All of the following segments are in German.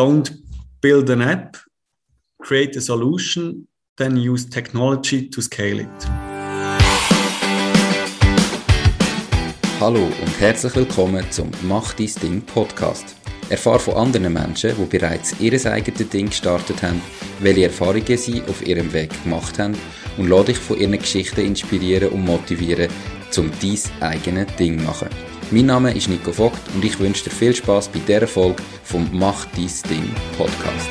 don't build an app, create a solution, then use technology to scale it. Hallo und herzlich willkommen zum Mach dein Ding Podcast. Erfahre von anderen Menschen, die bereits ihr eigenes Ding gestartet haben, welche Erfahrungen sie auf ihrem Weg gemacht haben und lade dich von ihren Geschichten inspirieren und motivieren, um dein eigenes Ding zu machen. Mein Name ist Nico Vogt und ich wünsche dir viel Spaß bei dieser Folge vom Mach dein Ding Podcast.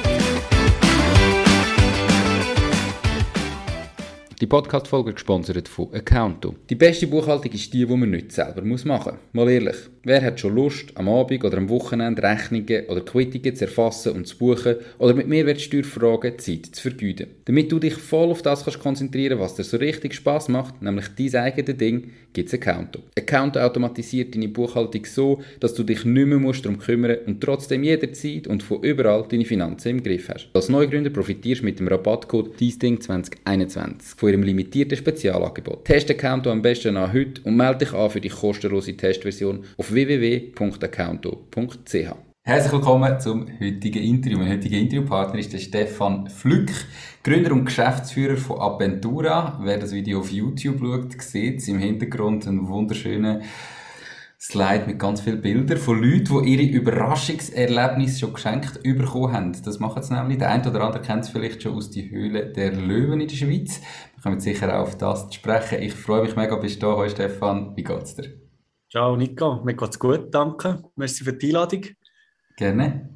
Die Podcast-Folge ist gesponsert von Accounto. Die beste Buchhaltung ist die, die man nicht selber machen muss. Mal ehrlich, wer hat schon Lust, am Abend oder am Wochenende Rechnungen oder Quittungen zu erfassen und zu buchen oder mit Mehrwertsteuerfragen Zeit zu vergeuden? Damit du dich voll auf das kannst konzentrieren was dir so richtig Spaß macht, nämlich dein eigenes Ding, gibt es Accounto. Accounto automatisiert deine Buchhaltung so, dass du dich nicht mehr musst darum kümmern und trotzdem jederzeit und von überall deine Finanzen im Griff hast. Als Neugründer profitierst du mit dem Rabattcode DIESDING2021 von ihrem limitierten Spezialangebot. Teste Accounto am besten an heute und melde dich an für die kostenlose Testversion auf www.accounto.ch. Herzlich willkommen zum heutigen Interview. Mein heutiger Interviewpartner ist der Stefan Flück, Gründer und Geschäftsführer von Aventura. Wer das Video auf YouTube schaut, sieht im Hintergrund einen wunderschönen Slide mit ganz vielen Bildern von Leuten, die ihre Überraschungserlebnisse schon geschenkt bekommen haben. Das machen sie nämlich. Der eine oder andere kennt es vielleicht schon aus der Höhle der Löwen in der Schweiz. Wir kommen sicher auch auf das zu sprechen. Ich freue mich mega, bist du da. Hallo Stefan, wie geht's dir? Ciao Nico, mir geht's gut, danke. Merci für die Einladung. Gerne.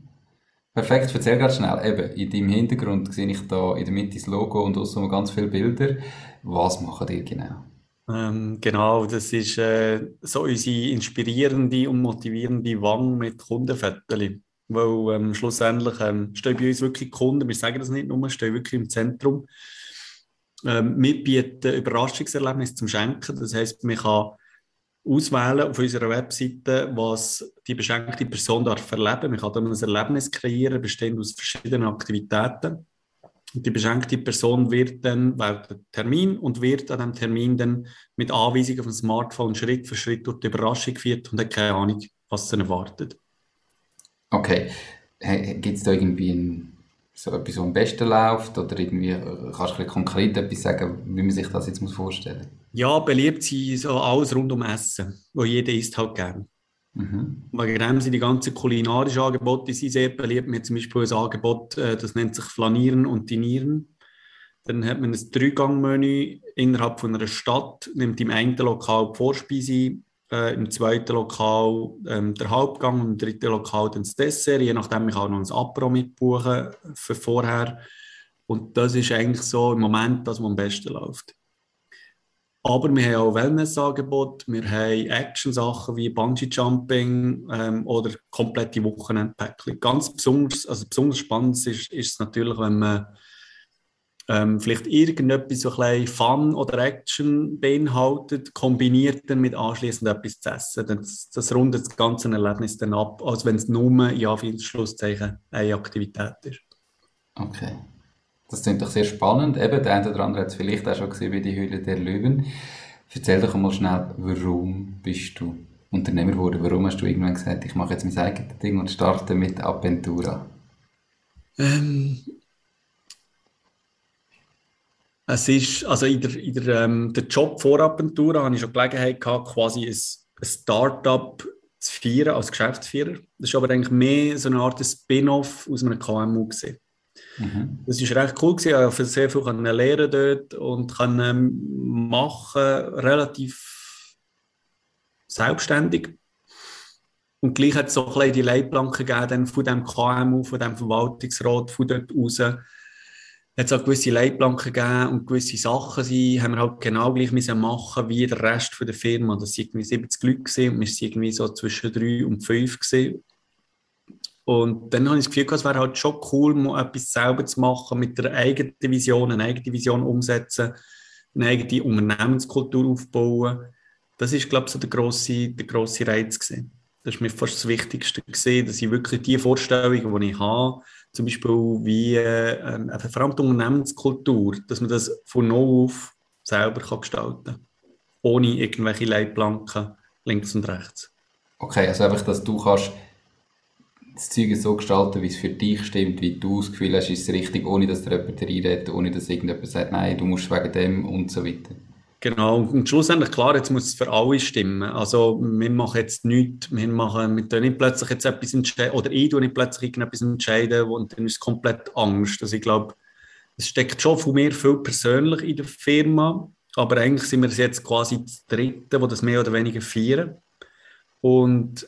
Perfekt, erzähl ganz schnell. Eben, in deinem Hintergrund sehe ich da in der Mitte das Logo und außerdem ganz viele Bilder. Was machen ihr genau? Ähm, genau, das ist äh, so unsere inspirierende und motivierende Wang mit Kundenfetteli. Weil ähm, schlussendlich ähm, stehen bei uns wirklich Kunden, wir sagen das nicht nur, stehen wirklich im Zentrum. Ähm, wir bieten Überraschungserlebnisse zum Schenken. Das heißt, man kann auswählen auf unserer Webseite, was die beschenkte Person darf erleben. Man kann dann ein Erlebnis kreieren, bestehend aus verschiedenen Aktivitäten. Und die beschenkte Person wird dann wählt den Termin und wird an dem Termin dann mit Anweisungen auf dem Smartphone Schritt für Schritt durch die Überraschung geführt und hat keine Ahnung, was sie erwartet. Okay. Gibt es da irgendwie ein, so etwas, was am besten läuft? Oder irgendwie, äh, kannst du konkret etwas sagen, wie man sich das jetzt vorstellen muss? Ja, beliebt sind so alles rund um Essen, wo jeder isst halt gern. Mhm. Wegen dem sind die ganzen kulinarischen Angebote die sind sehr beliebt. Wir haben zum Beispiel ein Angebot, äh, das nennt sich Flanieren und Dinieren. Dann hat man ein Dreigangmenü innerhalb von einer Stadt, nimmt im einen Lokal die Vorspeise, äh, im zweiten Lokal ähm, der Hauptgang und im dritten Lokal dann das Dessert. Je nachdem, ich auch noch ein Apro mitbuchen für vorher. Und das ist eigentlich so im Moment das, was am besten läuft. Aber wir haben auch Wellness-Angebote, wir haben Action-Sachen wie Bungee-Jumping ähm, oder komplette Wochenendpäckchen. Ganz besonders, also besonders spannend ist, ist es natürlich, wenn man ähm, vielleicht irgendetwas so ein Fun oder Action beinhaltet, kombiniert dann mit anschließend etwas zu essen. Das, das rundet das ganze Erlebnis dann ab, als wenn es nur, ja, für Schlusszeichen, eine Aktivität ist. Okay. Das klingt doch sehr spannend. Eben, der eine oder andere hat es vielleicht auch schon gesehen bei die Höhle der Löwen. Erzähl doch mal schnell, warum bist du Unternehmer geworden? Warum hast du irgendwann gesagt, ich mache jetzt mein eigenes Ding und starte mit Aventura? Ähm, es ist, also in der, in der, ähm, der Job vor Aventura habe ich schon Gelegenheit gehabt, quasi ein, ein Start-up zu feiern als Geschäftsführer. Das ist aber eigentlich mehr so eine Art Spin-off aus einem KMU gesehen. Mhm. Das war recht cool. Gewesen. Ich konnte sehr viel lernen dort und kann ähm, machen, relativ selbstständig. Und gleich hat es so ein die Leitplanken gegeben von dem KMU, von dem Verwaltungsrat, von dort raus. Es auch gewisse Leitplanken gegeben und gewisse Sachen die haben wir halt genau gleich müssen machen wie der Rest der Firma. Das waren irgendwie 70 Leute und wir waren irgendwie so zwischen drei und fünf gewesen. Und dann habe ich das Gefühl, es wäre halt schon cool, mal etwas selber zu machen, mit einer eigenen Vision, eine eigene Vision umsetzen, eine eigene Unternehmenskultur aufbauen. Das ist, glaube ich, so der grosse, der grosse Reiz gewesen. Das ist mir fast das Wichtigste gesehen, dass ich wirklich die Vorstellungen, die ich habe, zum Beispiel wie äh, allem die Unternehmenskultur, dass man das von null auf selber kann gestalten kann, ohne irgendwelche Leitplanken links und rechts. Okay, also einfach, dass du kannst das Zeug so gestalten, wie es für dich stimmt, wie du das Gefühl hast, ist es richtig, ohne dass dir jemand reinredet, ohne dass irgendjemand sagt, nein, du musst wegen dem und so weiter. Genau, und schlussendlich, klar, jetzt muss es für alle stimmen. Also, wir machen jetzt nichts, wir machen, wir tun nicht plötzlich jetzt etwas entscheiden, oder ich tue nicht plötzlich irgendetwas entscheiden, und dann ist es komplett Angst. Also, ich glaube, es steckt schon von mir viel persönlich in der Firma, aber eigentlich sind wir jetzt quasi das Dritte, die das mehr oder weniger feiern. Und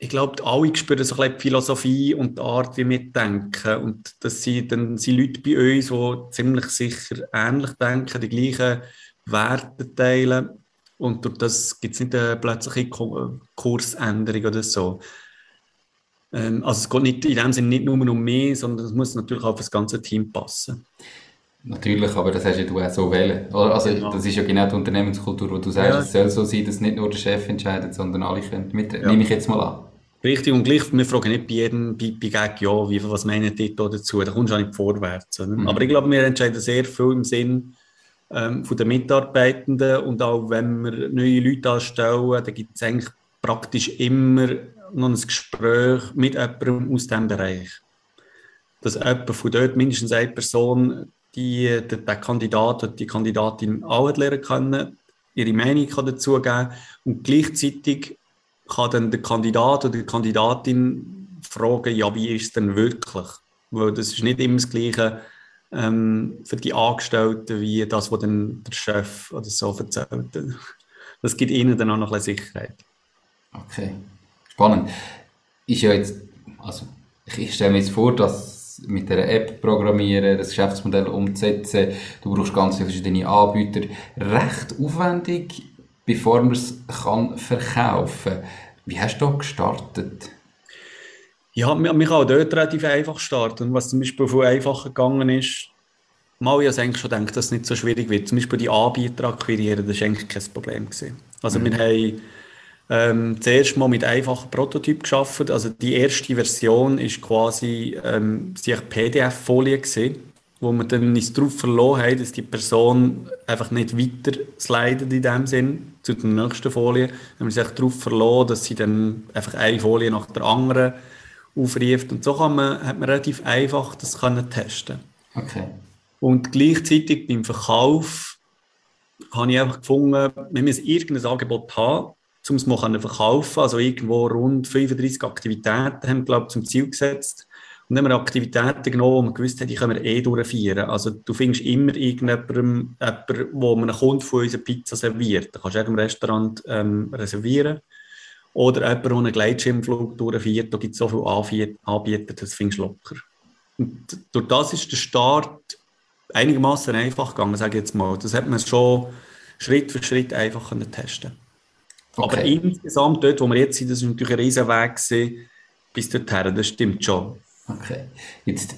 ich glaube, alle spüren so ein die Philosophie und die Art, wie wir denken. Und das sind dann sind Leute bei uns, die ziemlich sicher ähnlich denken, die gleichen Werte teilen. Und durch das gibt es nicht eine plötzliche Kursänderung oder so. Ähm, also es geht nicht, in dem Sinne nicht nur um mich, sondern es muss natürlich auch auf das ganze Team passen. Natürlich, aber das hast ja du auch so wählen. Also genau. das ist ja genau die Unternehmenskultur, wo du sagst, ja. es soll so sein, dass nicht nur der Chef entscheidet, sondern alle können mitreden. Ja. Nehme ich jetzt mal an. Richtig, und gleich, wir fragen nicht bei jedem bei, bei Gag, ja, wie, was meinen die da dazu? Da kommst du auch nicht vorwärts. Mhm. Aber ich glaube, wir entscheiden sehr viel im Sinn, ähm, von den Mitarbeitenden und auch wenn wir neue Leute anstellen, dann gibt es eigentlich praktisch immer noch ein Gespräch mit jemandem aus diesem Bereich. Dass jemand von dort, mindestens eine Person, die den, den Kandidat oder die Kandidatin auch lernen können, ihre Meinung kann dazu geben und gleichzeitig kann dann der Kandidat oder die Kandidatin fragen, ja, wie ist es denn wirklich? Weil das ist nicht immer das Gleiche, ähm, für die Angestellten wie das, was dann der Chef oder so erzählt. Das gibt ihnen dann auch noch ein bisschen Sicherheit. Okay, spannend. Ist ja jetzt, also ich stelle mir jetzt vor, dass mit der App programmieren, das Geschäftsmodell umzusetzen, du brauchst ganz viele verschiedene Anbieter, recht aufwendig, bevor man es kann verkaufen kann. Wie hast du da gestartet? Ja, man kann auch dort relativ einfach starten. Was zum Beispiel viel einfacher gegangen ist, mal ich eigentlich schon gedacht, dass es nicht so schwierig wird. Zum Beispiel die Anbieter akquirieren, das war eigentlich kein Problem. Gewesen. Also mhm. wir haben ähm, zuerst mal mit einfachen Prototypen geschaffen. Also die erste Version ist quasi ähm, PDF-Folie wo wir dann uns darauf verloren haben, dass die Person einfach nicht weiter slidet in dem Sinn zu der nächsten Folie. Wir haben sich darauf verloren, dass sie dann einfach eine Folie nach der anderen aufruft. Und so kann man, hat man relativ einfach das können testen. Okay. Und gleichzeitig beim Verkauf habe ich einfach gefunden, wir müssen irgendein Angebot haben, um es mal verkaufen. Also irgendwo rund 35 Aktivitäten haben wir, glaube ich, zum Ziel gesetzt. Und dann haben wir Aktivitäten genommen, wo wir gewusst haben, die können wir eh durchführen. Also du findest immer irgendjemanden, jemanden, wo man einen Kunden von uns eine Pizza serviert. Da kannst du im Restaurant ähm, reservieren. Oder jemand, der einen Gleitschirmflug durchführt, da gibt es so viele Anbieter, das findest du locker. Und durch das ist der Start einigermaßen einfach gegangen, sage ich jetzt mal. Das hat man schon Schritt für Schritt einfach können testen okay. Aber insgesamt, dort, wo wir jetzt sind, das ist natürlich ein riesen Weg gewesen, bis dorthin, das stimmt schon. Okay. Jetzt,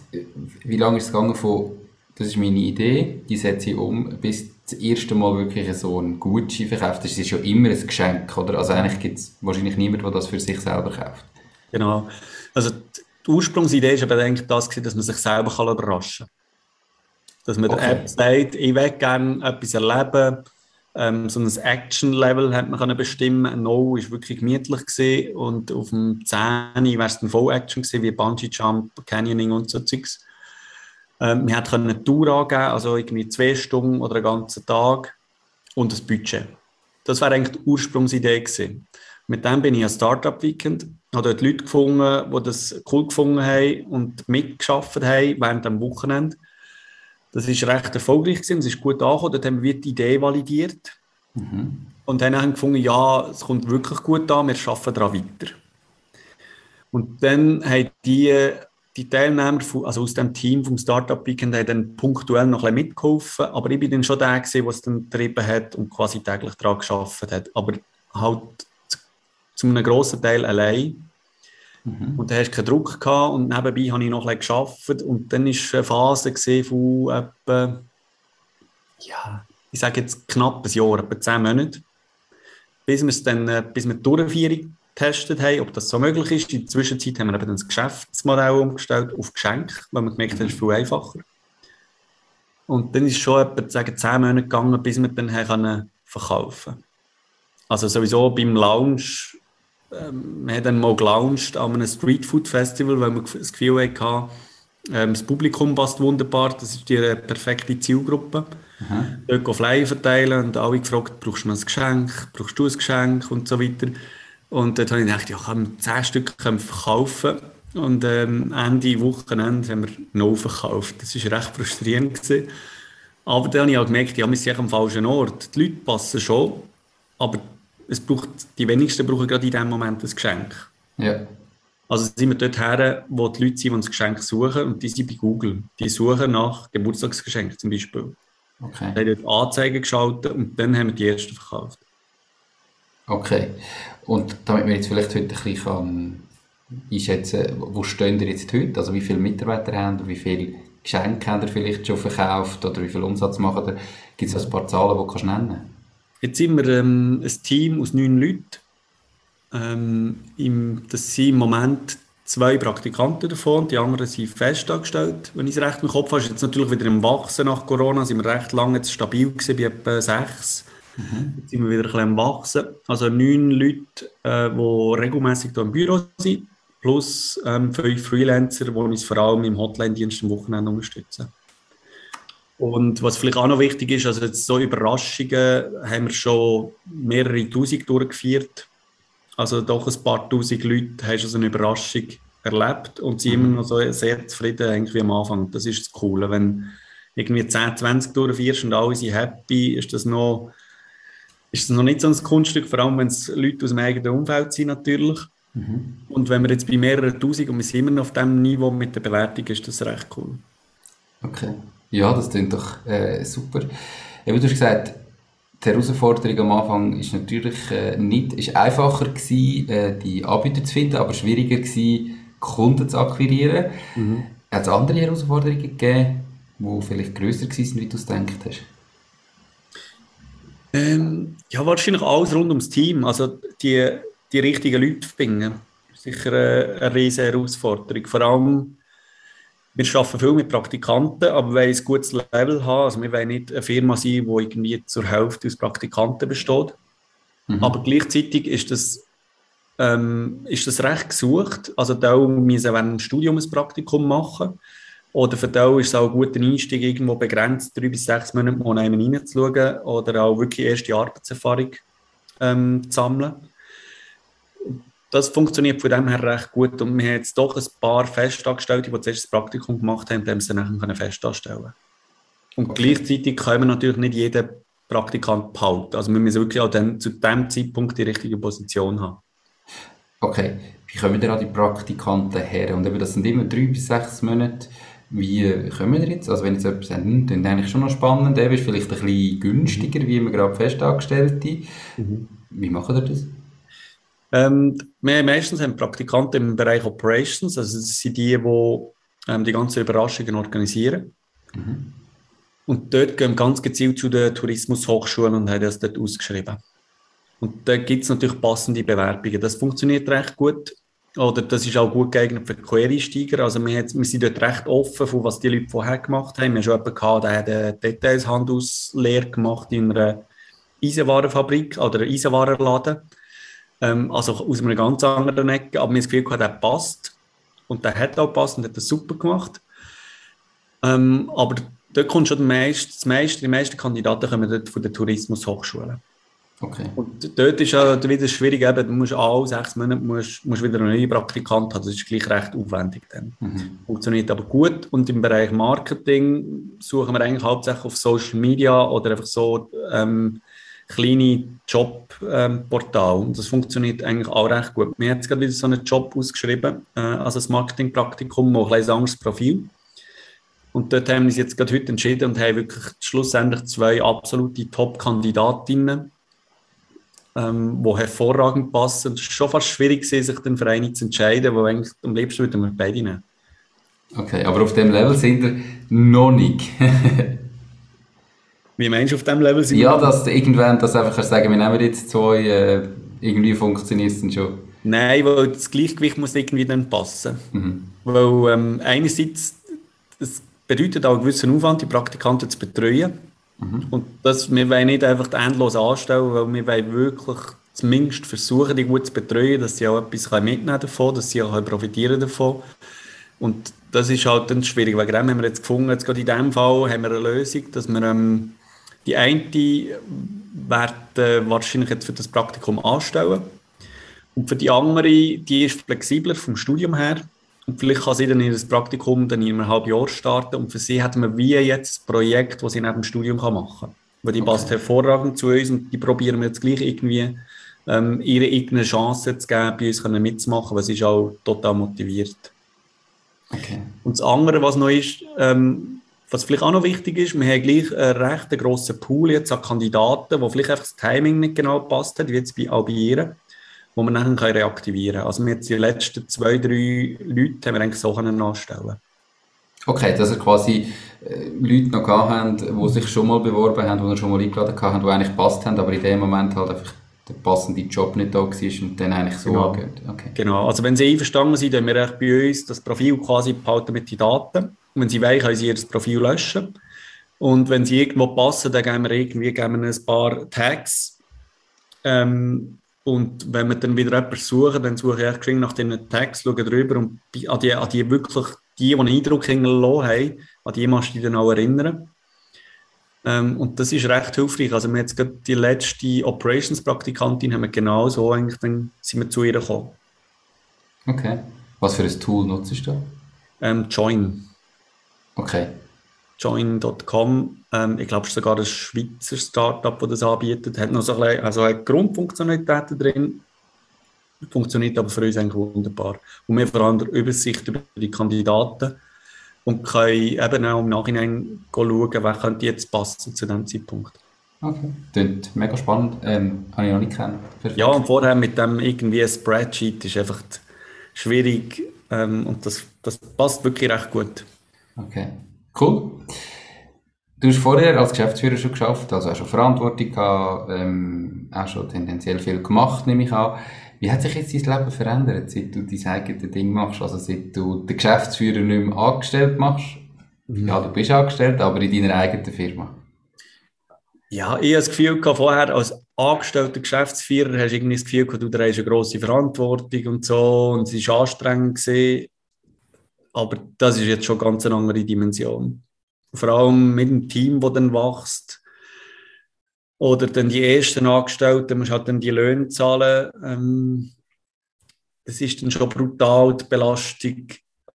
wie lange ist es gegangen von, das ist meine Idee, die setze ich um, bis das erste Mal wirklich so ein Gutschein verkauft ist, ist ja immer ein Geschenk, oder? Also eigentlich gibt es wahrscheinlich niemanden, der das für sich selber kauft. Genau. Also die Ursprungsidee ist aber eigentlich das, dass man sich selber kann überraschen kann. Dass man okay. der App sagt, ich will gerne etwas erleben. Ähm, so ein Action-Level hat man bestimmen. No war wirklich gemütlich gewesen. und auf dem 10 wäre es dann Voll-Action gewesen, wie Bungee-Jump, Canyoning und so Zeugs. Ähm, wir konnten eine Tour angeben, also irgendwie zwei Stunden oder einen ganzen Tag und das Budget. Das war eigentlich die Ursprungsidee gewesen. Mit dem bin ich ein Startup Weekend, habe dort Leute gefunden, die das cool gefunden haben und mitgeschafft haben während dem Wochenende. Das ist recht erfolgreich gewesen, es ist gut angekommen, dort haben wir die Idee validiert mhm. und dann haben wir gefunden, ja, es kommt wirklich gut an, wir arbeiten daran weiter. Und dann haben die die Teilnehmer von, also aus dem Team vom Startup Weekend haben dann punktuell noch ein bisschen mitgeholfen, aber ich bin dann schon der gewesen, der es dann getrieben hat und quasi täglich daran geschafft hat, aber halt zu einem grossen Teil allein. Mhm. Und da hast du keinen Druck gehabt und nebenbei habe ich noch ein bisschen gearbeitet und dann war eine Phase von etwa, ja, ich sage jetzt knapp ein Jahr, etwa zehn Monate, bis wir es dann, äh, bis wir die Durchführung getestet haben, ob das so möglich ist. In der Zwischenzeit haben wir eben das Geschäftsmodell umgestellt auf Geschenk, weil wir gemerkt haben, es ist viel einfacher. Und dann ist schon etwa sagen, zehn Monate gegangen, bis wir dann verkaufen Also sowieso beim Launch ähm, wir haben dann mal gelauncht an einem Streetfood Festival, weil wir das Gefühl hatten, ähm, das Publikum passt wunderbar, das ist die perfekte Zielgruppe. Mhm. Dort Flyer verteilen und alle gefragt, brauchst du ein Geschenk, brauchst du ein Geschenk und so weiter. Und dort habe ich gedacht, ja, kann man 10 Stück verkaufen. Und ähm, Ende Wochenende haben wir noch verkauft. Das war recht frustrierend. Gewesen. Aber dann habe ich auch gemerkt, ja, wir sind am falschen Ort. Die Leute passen schon, aber es braucht, die wenigsten brauchen gerade in diesem Moment ein Geschenk. Ja. Also sind wir dort her, wo die Leute sind, die ein Geschenk suchen, und die sind bei Google. Die suchen nach Geburtstagsgeschenken zum Beispiel. Okay. Wir haben dort Anzeigen geschaltet und dann haben wir die ersten verkauft. Okay. Und damit wir jetzt vielleicht heute ein bisschen einschätzen wo stehen ihr jetzt heute? Also wie viele Mitarbeiter haben ihr, wie viele Geschenke habt ihr vielleicht schon verkauft oder wie viel Umsatz macht ihr? Gibt es ein paar Zahlen, die du kannst nennen Jetzt sind wir ähm, ein Team aus neun Leuten. Ähm, im, das sind im Moment zwei Praktikanten davon, die anderen sind festangestellt. Wenn ich es recht im Kopf habe, ist jetzt natürlich wieder im Wachsen nach Corona, sind wir recht lange jetzt stabil gewesen, bei etwa sechs. Mhm. Jetzt sind wir wieder ein bisschen am Wachsen. Also neun Leute, äh, die regelmäßig hier im Büro sind, plus ähm, fünf Freelancer, die uns vor allem im Hotline-Dienst am Wochenende unterstützen. Und was vielleicht auch noch wichtig ist, also jetzt so Überraschungen haben wir schon mehrere Tausend durchgeführt. Also doch ein paar Tausend Leute haben schon so eine Überraschung erlebt und sind mhm. immer noch so sehr zufrieden eigentlich wie am Anfang. Das ist das Coole. Wenn irgendwie 10, 20 durchführst und alle sind happy, ist das noch, ist das noch nicht so ein Kunststück, vor allem wenn es Leute aus dem eigenen Umfeld sind natürlich. Mhm. Und wenn wir jetzt bei mehreren Tausend und wir sind immer noch auf diesem Niveau mit der Bewertung, ist das recht cool. Okay. Ja, das klingt doch äh, super. Eben, du hast gesagt, die Herausforderung am Anfang ist natürlich äh, nicht, ist einfacher gewesen, äh, die Anbieter zu finden, aber schwieriger gewesen, Kunden zu akquirieren. Mhm. Hat es andere Herausforderungen gegeben, die vielleicht grösser waren, wie du es gedacht hast? Ähm, ja, wahrscheinlich alles rund ums Team. Also die, die richtigen Leute finden. Sicher eine, eine riesige Herausforderung. Vor allem wir arbeiten viel mit Praktikanten, aber wir wollen ein gutes Level haben. Also wir wollen nicht eine Firma sein, die irgendwie zur Hälfte aus Praktikanten besteht. Mhm. Aber gleichzeitig ist das, ähm, ist das recht gesucht. Also da müssen während dem Studium ein Praktikum machen. Oder für die ist es auch ein guter Einstieg, irgendwo begrenzt, drei bis sechs Monate mal einen reinzuschauen oder auch wirklich erste Arbeitserfahrung ähm, zu sammeln das funktioniert von dem her recht gut. Und wir haben jetzt doch ein paar Festangestellte, die zuerst das Praktikum gemacht haben, die sie dann festanstellen Und okay. gleichzeitig können wir natürlich nicht jeden Praktikant behalten. Also wir müssen wirklich auch dann, zu dem Zeitpunkt die richtige Position haben. Okay, wie kommen denn an die Praktikanten her? Und eben, das sind immer drei bis sechs Monate. Wie kommen wir jetzt? Also wenn jetzt sagt, hm, das ist eigentlich schon noch spannend, der ist vielleicht ein bisschen günstiger, wie wir gerade Festangestellte. Mhm. Wie machen wir das? Ähm, wir meistens haben Praktikanten im Bereich Operations, also das sind die, die ähm, die ganzen Überraschungen organisieren. Mhm. Und dort gehen wir ganz gezielt zu den Tourismushochschulen und haben das dort ausgeschrieben. Und da gibt es natürlich passende Bewerbungen. Das funktioniert recht gut. Oder das ist auch gut geeignet für Quereinsteiger. Also wir, wir sind dort recht offen, von was die Leute vorher gemacht haben. Wir haben schon jemanden gehabt, der hat eine Detailshandelslehre gemacht in einer Eisenwarenfabrik oder Eisenwarenladen. Ähm, also aus einer ganz anderen Ecke. Aber mir das Gefühl gehabt, der passt. Und der hat auch gepasst und hat das super gemacht. Ähm, aber dort kommt schon meiste, das meiste, die meisten Kandidaten kommen dort von der Tourismushochschule. Okay. Und dort ist ja wieder schwierig, eben, du musst alle sechs Monate musst, musst wieder einen neuen Praktikant haben. Das ist gleich recht aufwendig dann. Mhm. Funktioniert aber gut. Und im Bereich Marketing suchen wir eigentlich hauptsächlich auf Social Media oder einfach so ähm, kleine Jobportal. Ähm, das funktioniert eigentlich auch recht gut. Haben jetzt gerade wieder so einen Job ausgeschrieben, äh, also das Marketingpraktikum, ein anderes Profil. Und dort haben wir uns jetzt gerade heute entschieden und haben wirklich schlussendlich zwei absolute Top-Kandidatinnen, ähm, die hervorragend passen. Es ist schon fast schwierig, sich dann für zu entscheiden, wo eigentlich am liebsten würden wir beide nehmen. Okay, aber auf dem Level sind wir noch nicht. Wie meinst du auf diesem Level sind Ja, dass du irgendwann das einfach kannst sagen, wir nehmen jetzt zwei, äh, irgendwie funktioniert es dann schon. Nein, weil das Gleichgewicht muss irgendwie dann passen. Mhm. Weil ähm, einerseits, es bedeutet auch einen gewissen Aufwand, die Praktikanten zu betreuen. Mhm. Und das, wir wollen nicht einfach endlos anstellen, weil wir wollen wirklich zumindest versuchen, die gut zu betreuen, dass sie auch etwas mitnehmen davon, dass sie auch profitieren davon. Und das ist halt dann schwierig. Wegen dem haben wir jetzt gefunden, jetzt gerade in diesem Fall haben wir eine Lösung, dass wir ähm, die eine werden wahrscheinlich jetzt für das Praktikum anstellen. Und für die andere, die ist flexibler vom Studium her. Und vielleicht kann sie dann ihr Praktikum dann in einem halben Jahr starten. Und für sie hat man wie jetzt ein Projekt, das sie neben dem Studium machen kann. Weil die okay. passt hervorragend zu uns und die probieren wir jetzt gleich irgendwie ähm, ihre eigene Chance zu geben, bei uns können mitzumachen, weil sie ist auch total motiviert. Okay. Und das andere, was noch ist, ähm, was vielleicht auch noch wichtig ist, wir haben gleich einen recht grossen Pool jetzt an Kandidaten, wo vielleicht einfach das Timing nicht genau passt hat, wie jetzt bei, ihr, wo man dann reaktivieren kann. Also wir jetzt die letzten zwei, drei Leute haben wir eigentlich so anstellen Okay, dass ihr quasi äh, Leute noch gehabt habt, die sich schon mal beworben haben, die ihr schon mal eingeladen haben, die eigentlich passt haben, aber in dem Moment halt einfach der passende Job nicht da war und dann eigentlich so genau. angehört. Okay. Genau, also wenn Sie einverstanden sind, dann wir bei uns das Profil quasi behalten mit den Daten. Wenn Sie wollen, können Sie Ihr Profil löschen. Und wenn Sie irgendwo passen, dann geben wir irgendwie geben wir ein paar Tags. Ähm, und wenn wir dann wieder jemanden suchen, dann suche ich echt nach diesen Tags, schaue drüber und an die, an die wirklich, die, die einen Eindruck hinterlassen haben, an die musst du dich dann auch erinnern. Ähm, und das ist recht hilfreich. Also, wir jetzt gerade die letzte Operations-Praktikantin haben wir genau so eigentlich, dann sind wir zu ihr gekommen. Okay. Was für ein Tool nutzt du da? Ähm, Join. Okay. Join.com. Ähm, ich glaube, es ist sogar ein Schweizer Startup, das das anbietet. Hat noch so ein bisschen, also hat Grundfunktionalitäten drin. Funktioniert aber für uns eigentlich wunderbar. Und wir vor allem Übersicht über die Kandidaten und können eben auch im Nachhinein schauen, wer könnte jetzt passen zu diesem Zeitpunkt. Okay, klingt mega spannend. Ähm, habe ich noch nicht kennen. Ja, und vorher mit dem irgendwie ein Spreadsheet ist einfach schwierig ähm, und das, das passt wirklich recht gut. Okay, cool. Du hast vorher als Geschäftsführer schon geschafft, also auch schon Verantwortung gehabt, ähm, auch schon tendenziell viel gemacht, nehme ich an. Wie hat sich jetzt dein Leben verändert, seit du dein eigenes Ding machst? Also seit du den Geschäftsführer nicht mehr angestellt machst? Mhm. Ja, du bist angestellt, aber in deiner eigenen Firma. Ja, ich habe das Gefühl, vorher als angestellter Geschäftsführer hast du irgendwie das Gefühl, du trägst eine grosse Verantwortung und so und es war anstrengend. Gewesen. Aber das ist jetzt schon ganz eine andere Dimension. Vor allem mit dem Team, das dann wächst oder dann die ersten Angestellten, musst halt dann die Löhne zahlen. Ähm, das ist dann schon brutal, die Belastung.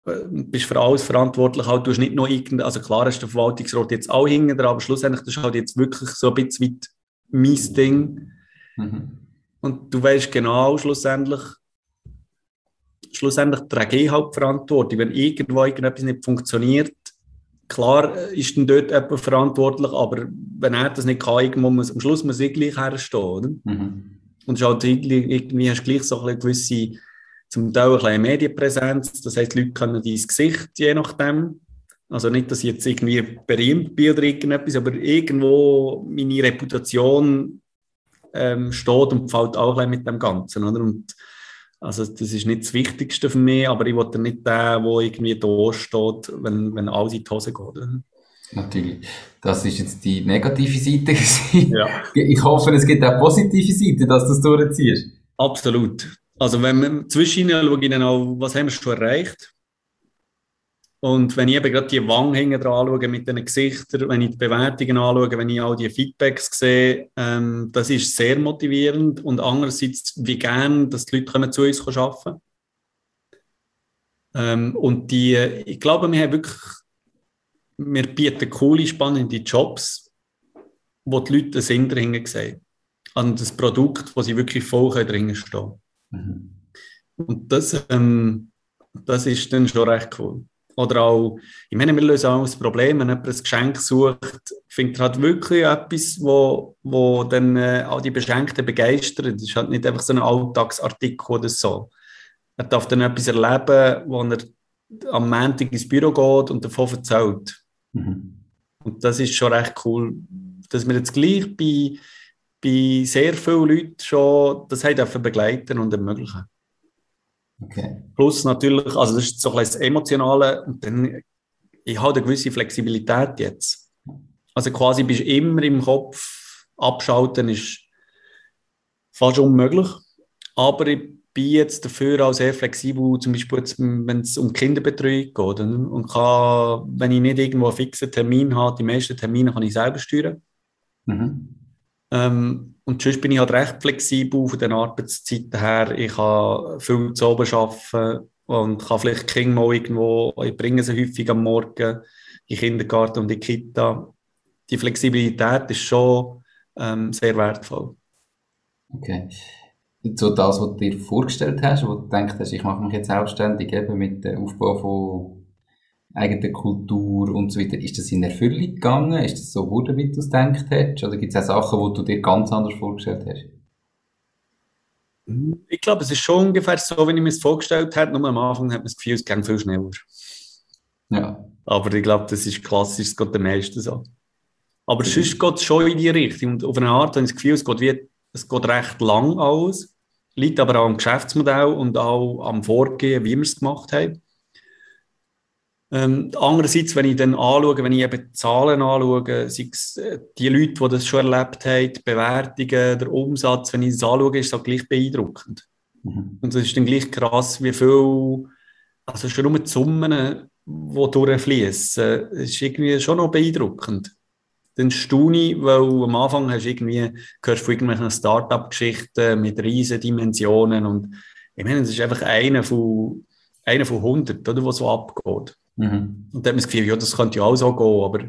Du äh, bist für alles verantwortlich. Halt, du hast nicht nur irgendein, also klar ist der Verwaltungsrat jetzt auch hinten aber schlussendlich das ist halt jetzt wirklich so ein bisschen weit mein Ding. Mhm. Und du weißt genau, schlussendlich, schlussendlich trage ich halt Verantwortung. Wenn irgendwo irgendetwas nicht funktioniert, Klar ist dann dort jemand verantwortlich, aber wenn er das nicht kann, irgendwo muss, am Schluss muss ich gleich herstehen. Oder? Mhm. Und halt irgendwie hast du gleich so eine gewisse, zum Teil eine Medienpräsenz. Das heisst, die Leute kennen dein Gesicht, je nachdem. Also nicht, dass ich jetzt irgendwie berühmt bin oder irgendetwas, aber irgendwo meine Reputation ähm, steht und fällt auch mit dem Ganzen. Oder? Und also das ist nicht das Wichtigste für mich, aber ich wollte nicht der, der irgendwie da steht, wenn, wenn alles in die Hose geht. Natürlich. Das ist jetzt die negative Seite. Ja. Ich hoffe, es gibt auch positive Seiten, dass du es durchziehst. Absolut. Also wenn wir zwischen schaue ich dann auch, was haben wir schon erreicht? Und wenn ich eben gerade die Wangen hinten dran anschaue mit den Gesichtern, wenn ich die Bewertungen anschaue, wenn ich auch die Feedbacks sehe, ähm, das ist sehr motivierend. Und andererseits, wie gern, dass die Leute können zu uns arbeiten ähm, Und die, ich glaube, wir haben wirklich, wir bieten coole, spannende Jobs, wo die Leute einen Sinn dahinter sehen. An das Produkt, wo sie wirklich voll dahinter stehen mhm. Und das, ähm, das ist dann schon recht cool. Oder auch, ich meine, wir lösen auch das Problem, wenn jemand ein Geschenk sucht, findet er halt wirklich etwas, wo, wo dann äh, auch die Beschenkten begeistert. Das ist halt nicht einfach so ein Alltagsartikel oder so. Er darf dann etwas erleben, wo er am Montag ins Büro geht und davon erzählt. Mhm. Und das ist schon recht cool, dass wir jetzt gleich bei, bei sehr vielen Leuten schon das haben begleiten und ermöglichen. Okay. Plus natürlich, also das ist so ein das Emotionale und dann, ich habe eine gewisse Flexibilität jetzt. Also quasi bist du immer im Kopf, abschalten ist fast unmöglich. Aber ich bin jetzt dafür auch sehr flexibel, zum Beispiel wenn es um Kinderbetreuung geht. Und kann, wenn ich nicht irgendwo einen fixen Termin habe, die meisten Termine kann ich selber steuern. Mhm. Ähm, und sonst bin ich halt recht flexibel von den Arbeitszeiten her. Ich kann viel zu oben arbeiten und kann vielleicht Kinder mal irgendwo, ich bringe sie häufig am Morgen den Kindergarten und in die Kita. Die Flexibilität ist schon ähm, sehr wertvoll. Okay. So das, was du dir vorgestellt hast, wo du denkst, ich mache mich jetzt selbstständig eben mit dem Aufbau von eigener Kultur und so weiter, ist das in Erfüllung gegangen? Ist das so geworden, wie du es gedacht hast? Oder gibt es auch Sachen, die du dir ganz anders vorgestellt hast? Ich glaube, es ist schon ungefähr so, wie ich mir es vorgestellt habe. Nur am Anfang hat man das Gefühl, es geht viel schneller. Ja. Aber ich glaube, das ist klassisch, es geht der meisten so. Aber mhm. sonst geht es schon in die Richtung. Und auf eine Art habe ich das Gefühl, es geht, wie, es geht recht lang aus. Liegt aber auch am Geschäftsmodell und auch am Vorgehen, wie wir es gemacht haben. Ähm, andererseits, wenn ich dann anschaue, wenn ich eben Zahlen anschaue, sei es äh, die Leute, die das schon erlebt haben, die Bewertungen, der Umsatz, wenn ich das anschaue, ist es auch gleich beeindruckend. Mhm. Und es ist dann gleich krass, wie viel, also schon nur die Summen, die durchfließen, ist irgendwie schon noch beeindruckend. Dann staune ich, weil am Anfang hast du irgendwie, hörst von irgendwelchen Start-up-Geschichten mit riesen Dimensionen und ich meine, das ist einfach einer von, einer von 100, oder, was so abgeht. Mhm. Und dann hat man das Gefühl, ja, das könnte ja auch so gehen, aber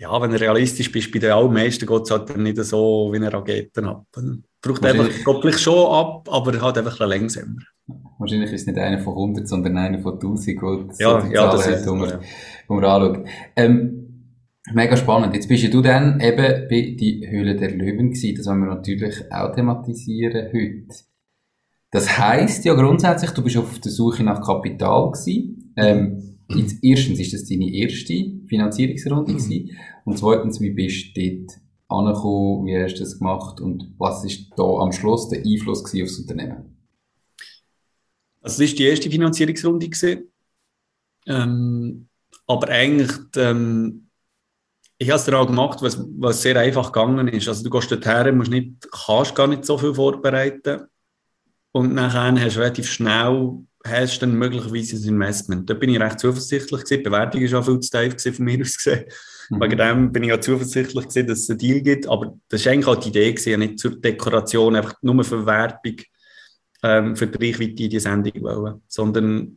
ja, wenn du realistisch bist, bei den allermeisten geht es halt nicht so wie eine Rakete ab. Braucht einfach, geht schon ab, aber halt einfach ein langsamer. Wahrscheinlich ist es nicht einer von 100, sondern einer von 1000, wo ja, so die ja, das hat, wo, man, ja. wo man anschaut. Ähm, mega spannend. Jetzt bist ja du dann eben bei die Höhle der Löwen gewesen. Das wollen wir natürlich auch thematisieren heute. Das heisst ja grundsätzlich, du bist auf der Suche nach Kapital gewesen. Ähm, Jetzt, erstens ist das deine erste Finanzierungsrunde gewesen. Und zweitens, wie bist du dort angekommen, wie hast du das gemacht und was ist da am Schluss der Einfluss auf das Unternehmen? Also das war die erste Finanzierungsrunde. Gewesen. Ähm, aber eigentlich, ähm, ich habe es auch gemacht, was, was sehr einfach gegangen ist. Also du gehst dorthin, musst nicht, kannst gar nicht so viel vorbereiten und nachher hast du relativ schnell hast du dann möglicherweise ein Investment. Da bin ich recht zuversichtlich gewesen. Die Bewertung war auch viel zu tief von mir aus gesehen. Mhm. Wegen dem bin ich auch zuversichtlich gewesen, dass es einen Deal gibt. Aber das war eigentlich auch die Idee gewesen, nicht zur Dekoration, einfach nur für Werbung, ähm, für die Reichweite in die Sendung wollen. Sondern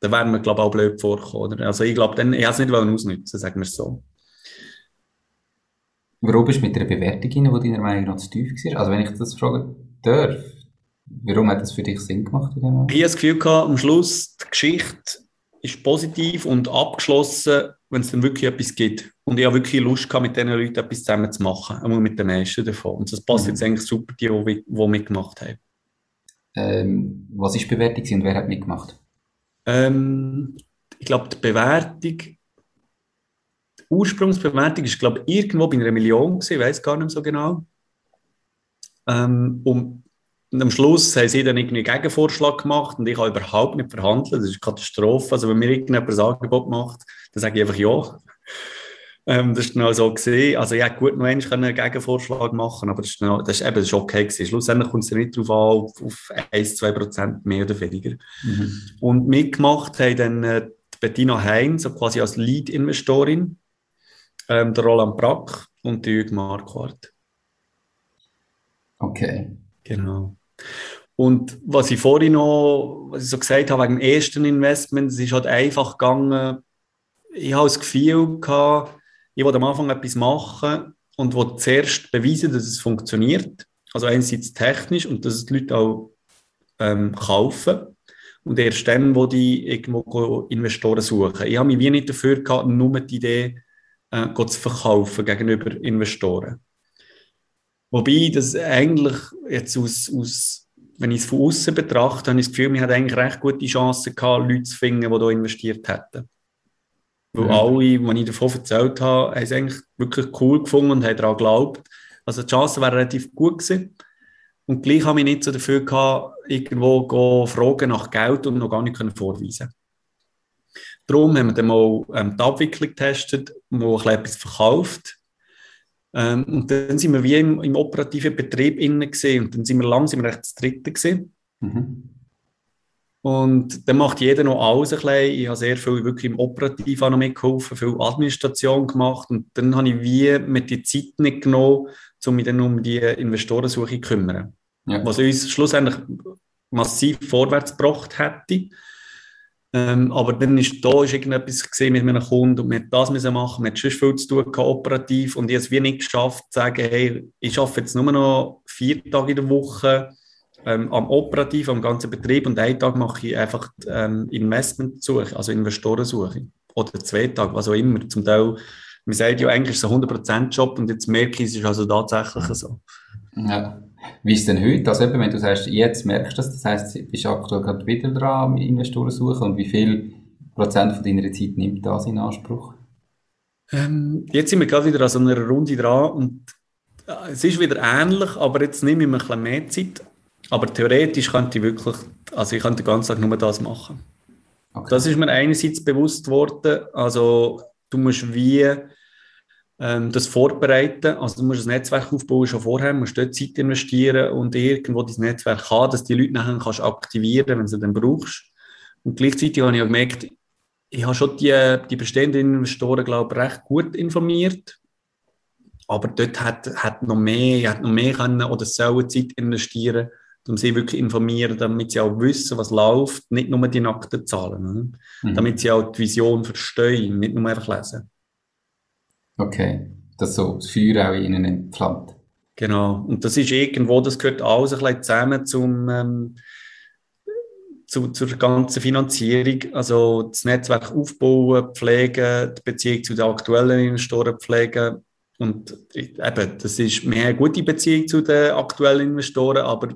da wären wir, glaube ich, auch blöd vorkommen. Also ich glaube, ich habe es nicht ausnutzen, sagen wir es so. Warum bist du mit einer Bewertung rein, die deiner Meinung nach zu tief war? Also wenn ich das fragen darf. Warum hat das für dich Sinn gemacht? ich habe das Gefühl gehabt, am Schluss, die Geschichte ist positiv und abgeschlossen, wenn es dann wirklich etwas gibt. Und ich habe wirklich Lust gehabt, mit diesen Leuten etwas zusammen zu machen, einmal mit den meisten davon. Und das passt mhm. jetzt eigentlich super, die, die, die mitgemacht haben. Ähm, was ist die Bewertung und wer hat mitgemacht? Ähm, ich glaube, die Bewertung, die Ursprungsbewertung ist, glaube ich, irgendwo bei einer Million gewesen, ich weiß gar nicht mehr so genau. Ähm, und und am Schluss haben sie dann irgendwie einen Gegenvorschlag gemacht und ich habe überhaupt nicht verhandelt. Das ist eine Katastrophe. Also, wenn mir irgendjemand ein Angebot macht, dann sage ich einfach ja. Ähm, das war genau so. Gewesen. Also, ich hätte gut noch einen Gegenvorschlag machen aber das ist, noch, das ist eben das ist okay. Gewesen. Schlussendlich kommt es ja nicht darauf an, auf, auf 1-2 Prozent mehr oder weniger. Mhm. Und mitgemacht haben dann äh, Bettina Hein, so quasi als Lead-Investorin, ähm, der Roland Brack und die Jürgen Marquardt. Okay. Genau. Und was ich vorhin noch, was ich so gesagt habe, wegen dem ersten Investment, es ist halt einfach gegangen, ich habe das Gefühl gehabt, ich wollte am Anfang etwas machen und wollte zuerst beweisen, dass es funktioniert. Also einerseits technisch und dass es die Leute auch ähm, kaufen. Und erst dann, wo die irgendwo Investoren suchen. Ich habe mich wie nicht dafür gehabt, nur die Idee äh, zu verkaufen gegenüber Investoren. Wobei das eigentlich jetzt aus, aus wenn ich es von außen betrachte, habe ich das Gefühl, wir hatten eigentlich recht gute Chancen gehabt, Leute zu finden, die hier investiert hätten. Weil mhm. alle, die ich davon erzählt habe, haben es eigentlich wirklich cool gefunden und haben daran geglaubt. Also die Chancen wären relativ gut gewesen. Und gleich habe ich nicht so dafür gehabt, irgendwo fragen nach Geld und noch gar nicht können vorweisen Darum haben wir dann mal ähm, die Abwicklung getestet, mal etwas verkauft Ähm, und dann sind wir wie im, im operativen Betrieb innen gesehen und dann sind wir langsam recht das Dritte gesehen. Mhm. Und dann macht jeder noch alles ein bisschen. Ich habe sehr viel wirklich im Operativ noch mitgeholfen, viel Administration gemacht und dann habe ich wie mit die Zeit nicht genommen, um mich dann um die Investorensuche zu kümmern. Ja. Was uns schlussendlich massiv vorwärts gebracht hätte. Ähm, aber dann ist da ist irgendetwas gesehen mit einem Kunden und wir haben das müssen machen, haben schon viel zu tun kooperativ und ich habe es wie nicht geschafft zu sagen, hey, ich arbeite jetzt nur noch vier Tage in der Woche ähm, am Operativ, am ganzen Betrieb und einen Tag mache ich einfach ähm, Investmentsuche, also Investorensuche. Oder zwei Tage, was auch immer. Zum Teil, man sagt ja eigentlich ist es ein 100%-Job und jetzt merke ich, es ist also tatsächlich so. Ja. Wie ist es denn heute? Also eben, wenn du sagst, jetzt merkst du das, das heisst, du bist aktuell gerade wieder dran, Investoren suchen und wie viel Prozent von deiner Zeit nimmt das in Anspruch? Ähm, jetzt sind wir gerade wieder an so einer Runde dran und äh, es ist wieder ähnlich, aber jetzt nehme ich mir ein bisschen mehr Zeit. Aber theoretisch könnte ich wirklich, also ich könnte den ganzen Tag nur das machen. Okay. Das ist mir einerseits bewusst worden, also du musst wie ähm, das vorbereiten, also du musst das Netzwerk aufbauen schon vorher, musst dort Zeit investieren und irgendwo das Netzwerk haben, dass die Leute nachher kannst aktivieren, wenn du dann brauchst. Und gleichzeitig habe ich auch gemerkt, ich habe schon die, die bestehenden Investoren, glaube ich, recht gut informiert. Aber dort hat, hat noch mehr, hat noch mehr können oder sollen Zeit investieren um sie wirklich informieren, damit sie auch wissen, was läuft, nicht nur die nackten Zahlen, mhm. damit sie auch die Vision verstehen, nicht nur einfach lesen. Okay, dass so das Feuer auch in ihnen entflammt. Genau, und das ist irgendwo, das gehört alles ein bisschen zusammen zum, ähm, zu, zur ganzen Finanzierung, also das Netzwerk aufbauen, pflegen, die Beziehung zu den aktuellen Investoren pflegen und eben, das ist mehr eine gute Beziehung zu den aktuellen Investoren, aber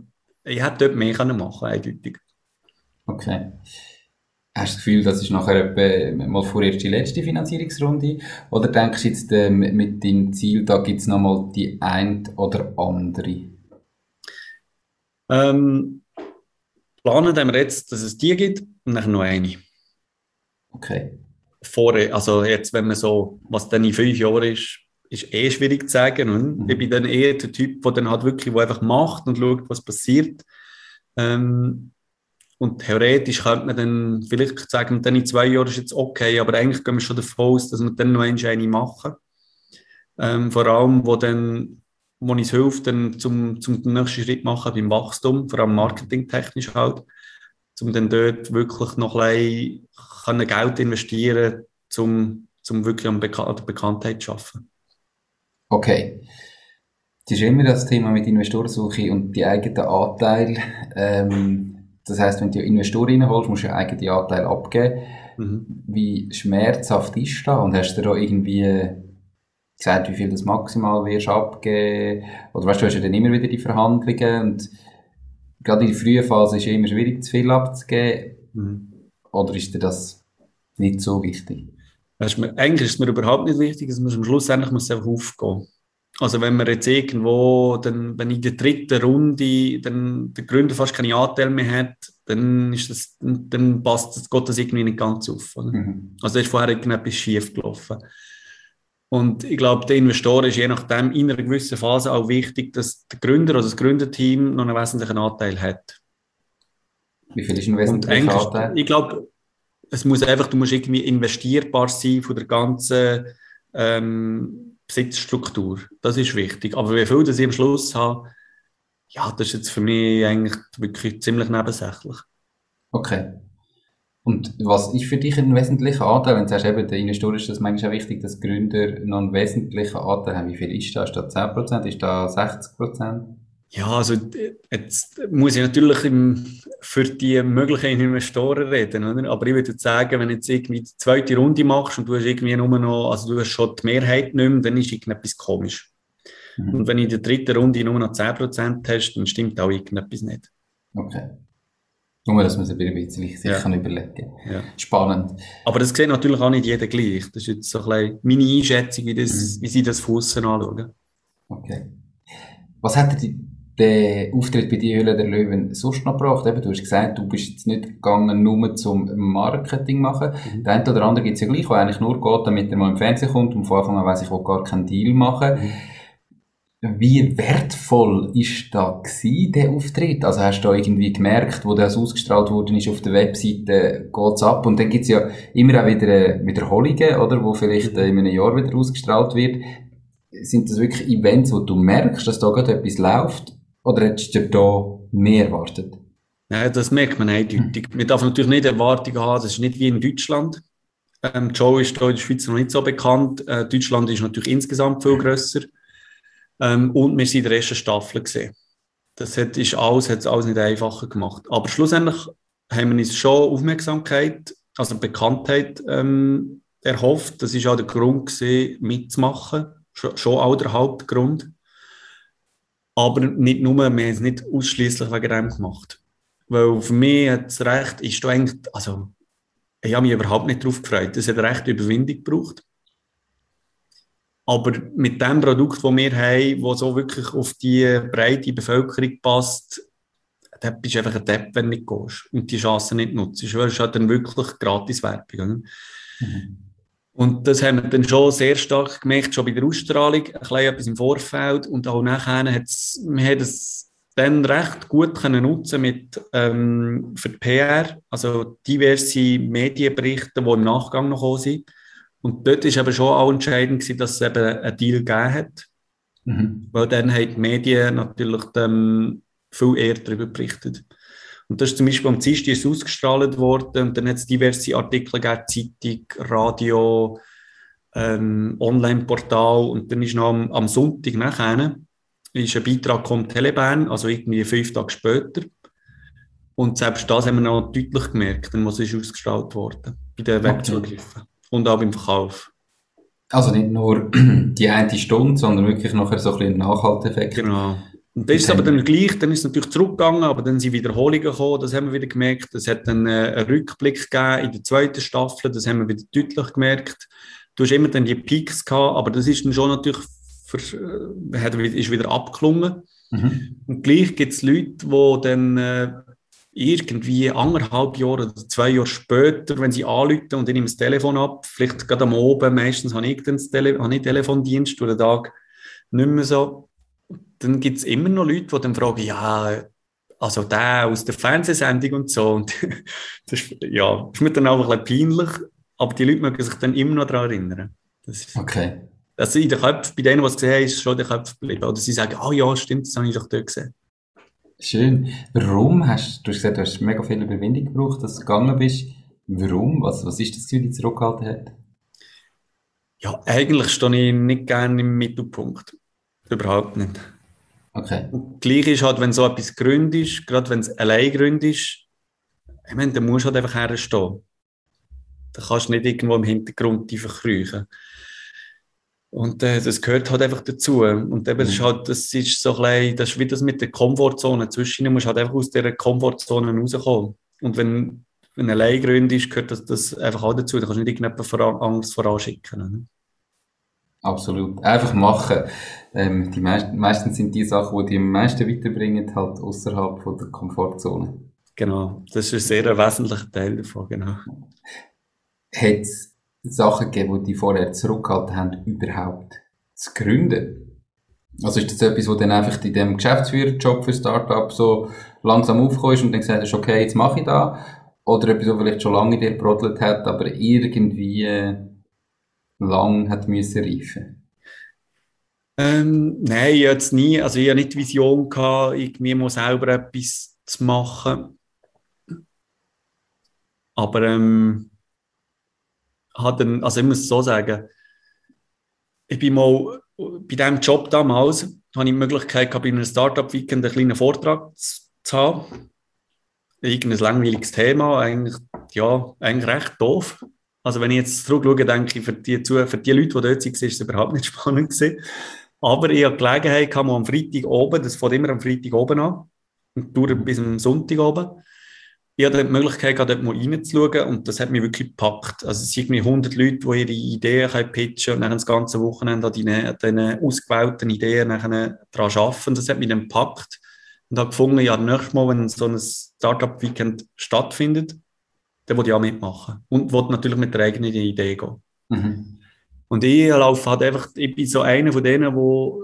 ich hätte dort mehr machen können, eindeutig. Okay. Hast du das Gefühl, das ist nachher etwa mal vorerst die letzte Finanzierungsrunde? Oder denkst du jetzt äh, mit deinem Ziel, da gibt es nochmal die ein oder andere? Ähm, planen wir jetzt, dass es die gibt und dann noch eine. Okay. Vorher, also jetzt, wenn man so, was dann in fünf Jahren ist, ist eh schwierig zu sagen. Und mhm. Ich bin dann eher der Typ, der dann halt wirklich wo einfach macht und schaut, was passiert. Ähm, und theoretisch könnte man dann vielleicht sagen, dann in zwei Jahren ist jetzt okay, aber eigentlich gehen wir schon davon aus, dass wir dann noch eine machen. Ähm, vor allem, wo dann wo uns hilft, dann zum, zum nächsten Schritt machen beim Wachstum, vor allem marketingtechnisch halt, um dann dort wirklich noch ein bisschen Geld investieren, um, wirklich an Bekan Bekanntheit zu schaffen. Okay. Es ist immer das Thema mit Investorensuche und die eigenen Anteile. Ähm, das heißt, wenn du Investoren reinholst, musst du ja eigene Anteile abgeben. Mhm. Wie schmerzhaft ist das? Und hast du da irgendwie gesagt, wie viel das maximal wirst abgeben? Oder weißt du, hast ja dann immer wieder die Verhandlungen und gerade in der frühen Phase ist es immer schwierig, zu viel abzugeben. Mhm. Oder ist dir das nicht so wichtig? Mir, eigentlich ist es mir überhaupt nicht wichtig, es muss am Schluss endlich muss einfach aufgehen. Also wenn man jetzt irgendwo, dann, wenn in der dritten Runde dann der Gründer fast keine Anteile mehr hat, dann ist das, dann passt das, geht das irgendwie nicht ganz auf. Mhm. Also da ist vorher irgendetwas schief gelaufen. Und ich glaube, der Investor ist je nachdem in einer gewissen Phase auch wichtig, dass der Gründer, also das Gründerteam, noch einen wesentlichen Anteil hat. Wie viel ist ein wesentlicher Anteil? Ich glaube, es muss einfach, du musst irgendwie investierbar sein von der ganzen ähm, Besitzstruktur. Das ist wichtig. Aber wie viel das ich am Schluss habe, ja, das ist jetzt für mich eigentlich wirklich ziemlich nebensächlich. Okay. Und was ist für dich ein wesentlicher Anteil? Wenn du sagst, eben, der Investor ist das manchmal auch wichtig, dass Gründer noch einen wesentlichen Anteil haben. Wie viel ist das? Ist das 10%? Ist das 60%? Ja, also jetzt muss ich natürlich im, für die möglichen Investoren reden, oder? aber ich würde sagen, wenn du jetzt irgendwie die zweite Runde machst und du hast irgendwie nur noch, also du hast schon die Mehrheit nicht mehr, dann ist irgendetwas komisch. Mhm. Und wenn du in der dritten Runde nur noch 10% hast, dann stimmt auch irgendetwas nicht. Okay. Nur, dass man sich ein bisschen sich ja. kann überlegen ja. Spannend. Aber das sieht natürlich auch nicht jeder gleich. Das ist jetzt so ein meine Einschätzung, wie, das, mhm. wie sie das von anschauen. Okay. Was hat die den Auftritt bei die Höhle der Löwen sonst noch gebracht? Eben, du hast gesagt, du bist jetzt nicht gegangen, nur zum Marketing machen. Mhm. Der eine oder andere gibt es ja gleich, der eigentlich nur geht, damit er mal im Fernsehen kommt und von Anfang an weiss, ich will gar keinen Deal machen. Mhm. Wie wertvoll ist da gewesen, der Auftritt? Also hast du da irgendwie gemerkt, wo das ausgestrahlt worden ist auf der Webseite, geht's ab? Und dann gibt's ja immer auch wieder äh, Wiederholungen, oder? Wo vielleicht äh, in einem Jahr wieder ausgestrahlt wird. Sind das wirklich Events, wo du merkst, dass da gerade etwas läuft? Oder hättest du da mehr erwartet? Ja, das merkt man eindeutig. Man darf natürlich nicht Erwartungen haben, das ist nicht wie in Deutschland. Ähm, Joe ist hier in der Schweiz noch nicht so bekannt. Äh, Deutschland ist natürlich insgesamt viel grösser. Ähm, und wir sind in der ersten Staffel gesehen. Das hat, ist alles, es alles nicht einfacher gemacht. Aber schlussendlich haben wir uns schon Aufmerksamkeit, also Bekanntheit ähm, erhofft. Das ist auch der Grund gewesen, mitzumachen. Schon, schon auch der Hauptgrund. Aber nicht nur, wir haben es nicht ausschließlich wegen dem gemacht. Weil für mich hat es recht, ist eigentlich, also ich habe mich überhaupt nicht darauf gefreut. Es hat recht Überwindung gebraucht. Aber mit dem Produkt, das wir haben, das so wirklich auf die breite Bevölkerung passt, da bist du einfach ein Depp, wenn du nicht gehst und die Chance nicht nutzt. Das ist halt dann wirklich gratis Werbung. Mhm. Und das haben wir dann schon sehr stark gemerkt, schon bei der Ausstrahlung, ein bisschen etwas im Vorfeld und auch nachher hat es, wir haben es dann recht gut können nutzen mit, ähm, für die PR, also diverse Medienberichte, die im Nachgang noch gekommen sind und dort ist aber schon auch entscheidend gewesen, dass es eben einen Deal gegeben hat. Mhm. Weil dann haben die Medien natürlich dann viel eher darüber berichtet. Und das ist zum Beispiel am Dienstag ist ausgestrahlt worden und dann hat es diverse Artikel gegeben, Zeitung, Radio, ähm, Online-Portal und dann ist noch am, am Sonntag nachher ist ein Beitrag vom Telebahn, also irgendwie fünf Tage später. Und selbst das haben wir noch deutlich gemerkt, dann muss es ausgestrahlt worden, bei den Webzugriffen und auch beim Verkauf. Also nicht nur die eine Stunde, sondern wirklich nachher so ein bisschen Nachhalteffekt. Genau. Und das ist aber dann gleich, dann ist es natürlich zurückgegangen, aber dann sind Wiederholungen gekommen, das haben wir wieder gemerkt. Es hat dann äh, einen Rückblick gegeben in der zweiten Staffel, das haben wir wieder deutlich gemerkt. Du hast immer dann die Peaks gehabt, aber das ist dann schon natürlich, für, äh, hat, ist wieder abgeklungen. Mhm. Und gleich gibt es Leute, die dann äh, irgendwie anderthalb Jahre oder zwei Jahre später, wenn sie anrufen und ich nehme das Telefon ab, vielleicht gerade am Oben, meistens habe ich, dann Tele habe ich Telefondienst oder Tag nicht mehr so, dann gibt es immer noch Leute, die dann fragen, ja, also der aus der Fernsehsendung und so. Und das ist, ja, ist mir dann auch ein bisschen peinlich, aber die Leute mögen sich dann immer noch daran erinnern. Ist, okay. Also in der Köpfe, bei denen, die es gesehen haben, ist schon der Kopf geblieben. Oder sie sagen, oh ja, stimmt, das habe ich doch dort gesehen. Schön. Warum hast du hast gesagt, du hast mega viel Überwindung gebraucht, dass du gegangen bist. Warum? Was, was ist das, was dich zurückgehalten hat? Ja, eigentlich stehe ich nicht gerne im Mittelpunkt. Überhaupt nicht. Okay. Und gleich ist halt, wenn so etwas Grund ist, gerade wenn es allein Grund ist, ich meine, dann musst du halt einfach herstehen. Da kannst du nicht irgendwo im Hintergrund die verkrüchen. Und äh, das gehört halt einfach dazu. Und eben, das ist mhm. halt, das ist so ein das ist wie das mit der Komfortzone. Zwischen du musst halt einfach aus dieser Komfortzone rauskommen. Und wenn, wenn ein Leihgrund ist, gehört das, das einfach auch dazu. Da kannst du nicht irgendjemand voran, Angst voranschicken. Absolut. Einfach machen. Ähm, die meisten, meistens sind die Sachen, die die am meisten weiterbringen, halt außerhalb von der Komfortzone. Genau. Das ist ein sehr wesentlicher Teil davon, genau. Hat's Sachen gegeben, die die vorher zurückgehalten haben, überhaupt zu gründen? Also ist das etwas, wo dann einfach in dem Geschäftsführerjob für Startup so langsam aufgekommen ist und dann gesagt hast, okay, jetzt mache ich da? Oder etwas, was vielleicht schon lange dir brodelt hat, aber irgendwie äh, lang hat müssen reifen? Ähm, nein, jetzt nie. Also ich habe nicht die Vision gehabt, irgendwie mal selber etwas zu machen. Aber ähm, hat dann, also ich muss so sagen, ich bin mal bei diesem Job damals, habe ich die Möglichkeit gehabt, bei einem Startup-Weekend einen kleinen Vortrag zu, zu haben. Irgendein langweiliges Thema, eigentlich, ja, eigentlich recht doof. Also wenn ich jetzt zurückschaue, denke ich, für die, für die Leute, die dort waren, war es überhaupt nicht spannend gewesen. Aber ich hatte Gelegenheit, kam am Freitag oben, das fängt immer am Freitag oben an, und dauert bis am Sonntag oben ich hatte die Möglichkeit, dort mal reinzuschauen und das hat mich wirklich gepackt. Also es sind irgendwie 100 Leute, die ihre Ideen pitchen und dann das ganze Wochenende an diesen, ausgewählten Ideen daran arbeiten. Das hat mich dann gepackt und habe gefunden, ja, nächstes Mal, wenn so ein Startup-Weekend stattfindet, dann will ich auch mitmachen und will natürlich mit der eigenen Idee gehen. Mhm. Und ich laufe halt einfach, ich bin so einer von denen, wo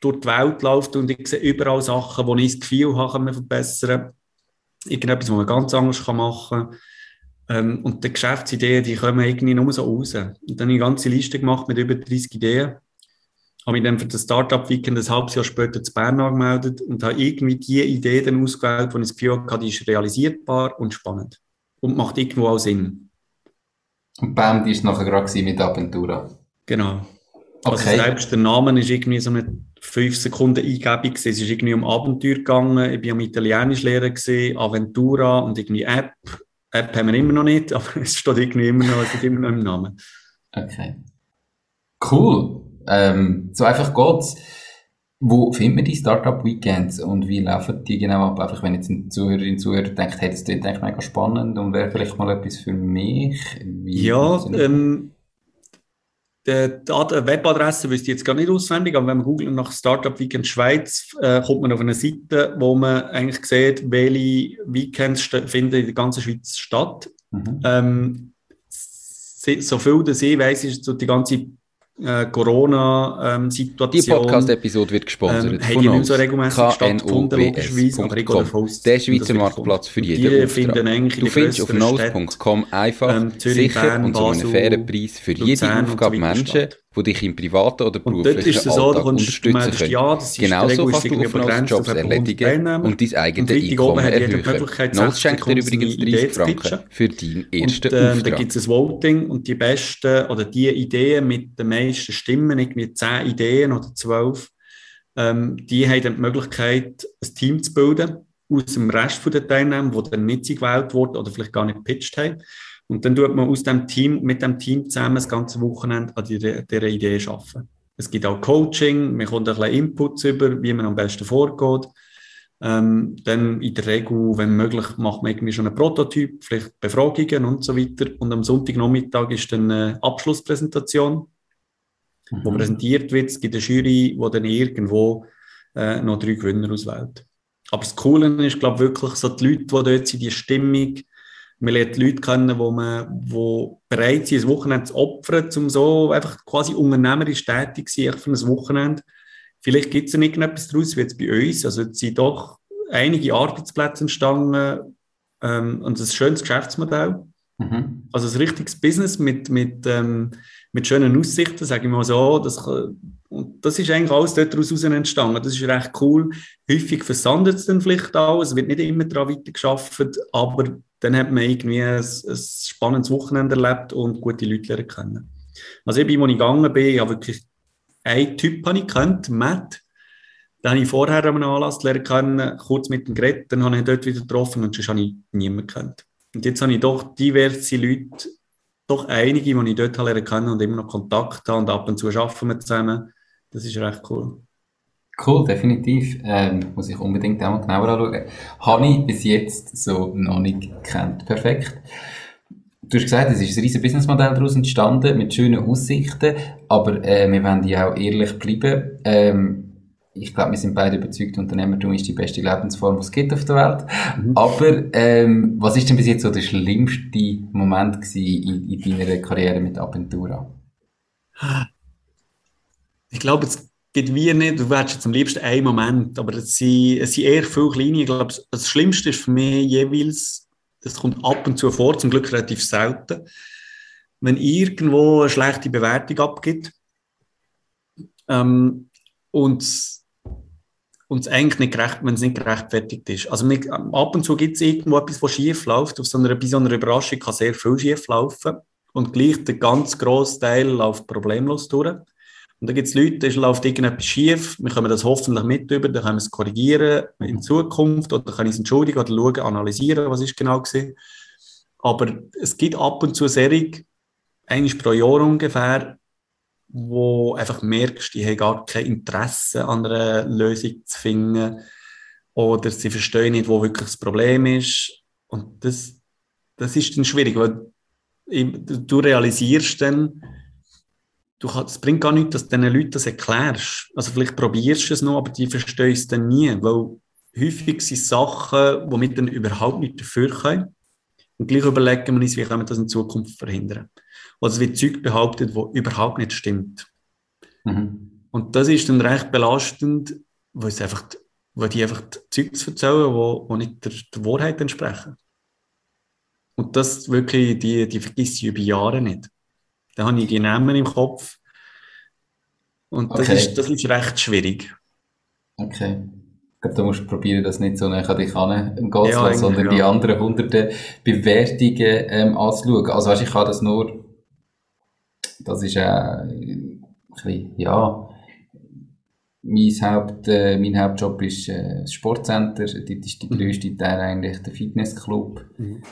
durch die Welt läuft und ich sehe überall Sachen, wo ich das Gefühl habe, kann man verbessern. Irgendetwas, was man ganz anders machen kann. Ähm, und die Geschäftsideen, die kommen irgendwie nur so raus. Und dann habe ich eine ganze Liste gemacht mit über 30 Ideen. Habe mich dann für das Startup-Weekend ein halbes Jahr später zu Bern angemeldet und habe irgendwie die Idee dann ausgewählt, wo ich das Gefühl hatte, die ist realisierbar und spannend. Und macht irgendwo auch Sinn. Und Bern, die ist nachher gerade mit Aventura. Genau. Also okay. Also selbst der Name ist irgendwie so eine 5 Sekunden Eingebung Es ist irgendwie um Abenteuer gegangen. Ich war am Italienisch lernen gesehen, Aventura und irgendwie App. App haben wir immer noch nicht, aber es steht irgendwie immer noch, es steht immer noch im Namen. Okay. Cool. Ähm, so einfach geht's. Wo findet man die Startup Weekends und wie laufen die genau ab? Einfach wenn jetzt ein Zuhörerin, und Zuhörer denkt, hey, das klingt eigentlich mega spannend und wäre vielleicht mal etwas für mich. Wie ja, ähm, die, die Webadresse wüsste ich jetzt gar nicht auswendig, aber wenn man googelt nach Startup Weekend Schweiz, äh, kommt man auf eine Seite, wo man eigentlich sieht, welche Weekends finden in der ganzen Schweiz statt. Mhm. Ähm, so viel dass ich weiß, ist so die ganze äh, Corona-Situation. die Podcast-Episode wird gesponsert ähm, von uns. so regelmäßig stattgefunden, logischerweise, aber ich gehe davon aus, Der Schweizer Marktplatz für jeden Auftrag. Du findest auf nose.com einfach ähm, Zürich, sicher Bern, und zu einem fairen Preis für jede Aufgabe Menschen, die dich im privaten oder beruflichen so, Alltag unterstützen können. Ja, Genauso kannst du Aufenthaltsjobs erledigen und dein eigenes Einkommen erhöhen. Nose schenkt dir übrigens 30 Franken für deinen ersten und, äh, Auftrag. Da gibt es ein Voting und die besten oder die Ideen mit den meisten Stimmen, irgendwie 10 Ideen oder 12, ähm, die haben dann die Möglichkeit, ein Team zu bilden aus dem Rest der Teilnehmer, die dann nicht gewählt wurden oder vielleicht gar nicht gepitcht haben. Und dann tut man aus dem Team, mit dem Team zusammen das ganze Wochenende an dieser, dieser Idee arbeiten. Es gibt auch Coaching, man kommt ein bisschen Inputs über, wie man am besten vorgeht. Ähm, dann in der Regel, wenn möglich, macht man irgendwie schon einen Prototyp, vielleicht Befragungen und so weiter. Und am Sonntagnachmittag ist dann eine Abschlusspräsentation, mhm. wo präsentiert wird. Es gibt eine Jury, die dann irgendwo äh, noch drei Gewinner auswählt. Aber das Coole ist, glaube ich, wirklich so die Leute, die dort sind, die Stimmung, man lernt Leute kennen, wo man, wo bereit sind, ein Wochenende zu opfern, um so einfach quasi unternehmerisch tätig zu sein für ein Wochenende. Vielleicht gibt es ja irgendetwas daraus, wie jetzt bei uns. Also es sind doch einige Arbeitsplätze entstanden ähm, und ein schönes Geschäftsmodell. Mhm. Also ein richtiges Business mit, mit, ähm, mit schönen Aussichten, sage ich mal so. Das, und das ist eigentlich alles daraus entstanden. Das ist recht cool. Häufig versandet es dann vielleicht auch. Es wird nicht immer daran weitergearbeitet, aber dann hat man irgendwie ein, ein spannendes Wochenende erlebt und gute Leute lernen. Also ich bin, als ich gegangen bin, ich wirklich einen Typ habe ich gekannt, Matt. Den habe ich vorher an einem Anlass lernen kurz mit dem Gerät, dann habe ich ihn dort wieder getroffen und sonst habe ich niemanden gekannt. Und jetzt habe ich doch diverse Leute, doch einige, die ich dort lernen können und immer noch Kontakt habe und ab und zu arbeiten wir zusammen. Das ist recht cool. Cool, definitiv. Ähm, muss ich unbedingt auch mal genauer anschauen. Habe ich bis jetzt so noch nicht gekannt. Perfekt. Du hast gesagt, es ist ein riesiges Businessmodell daraus entstanden, mit schönen Aussichten, aber äh, wir wollen ja auch ehrlich bleiben. Ähm, ich glaube, wir sind beide überzeugt, Unternehmertum ist die beste Lebensform, die es gibt auf der Welt. Mhm. Aber ähm, was ist denn bis jetzt so der schlimmste Moment in, in deiner Karriere mit Aventura? Ich glaube, es gibt wie nicht, du wärst jetzt am liebsten einen Moment, aber es sind, es sind eher viele kleine. Ich glaube, das Schlimmste ist für mich jeweils, das kommt ab und zu vor, zum Glück relativ selten, wenn irgendwo eine schlechte Bewertung abgibt ähm, und und es eigentlich nicht gerecht, wenn es nicht gerechtfertigt ist. Also mit, ab und zu gibt es irgendwo etwas, was schief läuft. Auf so einer, bei so einer Überraschung kann sehr viel schief laufen. Und gleich der ganz grosse Teil läuft problemlos durch. Und da gibt es Leute, da läuft irgendetwas schief, wir können das hoffentlich mit über, dann können wir es korrigieren in Zukunft oder können es entschuldigen oder schauen, analysieren, was ist genau gewesen. Aber es gibt ab und zu Serie, eigentlich pro Jahr ungefähr, wo einfach merkst, die haben gar kein Interesse an einer Lösung zu finden oder sie verstehen nicht, wo wirklich das Problem ist. Und das, das ist dann schwierig, weil du realisierst dann, du kannst, es bringt gar nichts, dass du diesen Leuten das erklärst. Also vielleicht probierst du es noch, aber die verstehen es dann nie, weil häufig sind Sachen, womit dann überhaupt nicht dafür können. Und gleich überlegen wir uns, wie können wir das in Zukunft verhindern. Oder es wird Zeug behauptet, wo überhaupt nicht stimmt. Mhm. Und das ist dann recht belastend, weil, es einfach, weil die einfach Zeugs erzählen, die, die nicht der, der Wahrheit entsprechen. Und das wirklich, die, die vergisst ich über Jahre nicht. Da habe ich die Namen im Kopf. Und das, Okay. ist, das ist recht schwierig. Okay. Ich glaube, du musst probieren, das nicht so näher an dich an gehen zu Ja, sondern eigentlich, die ja. anderen hunderten Bewertungen ähm, anzuschauen. Also weißt, ich kann das nur, das ist äh, ein bisschen, ja, mein, Haupt, äh, mein Hauptjob ist äh, das Sportcenter, dort ist der grösste Teil eigentlich der Fitnessclub. Mhm.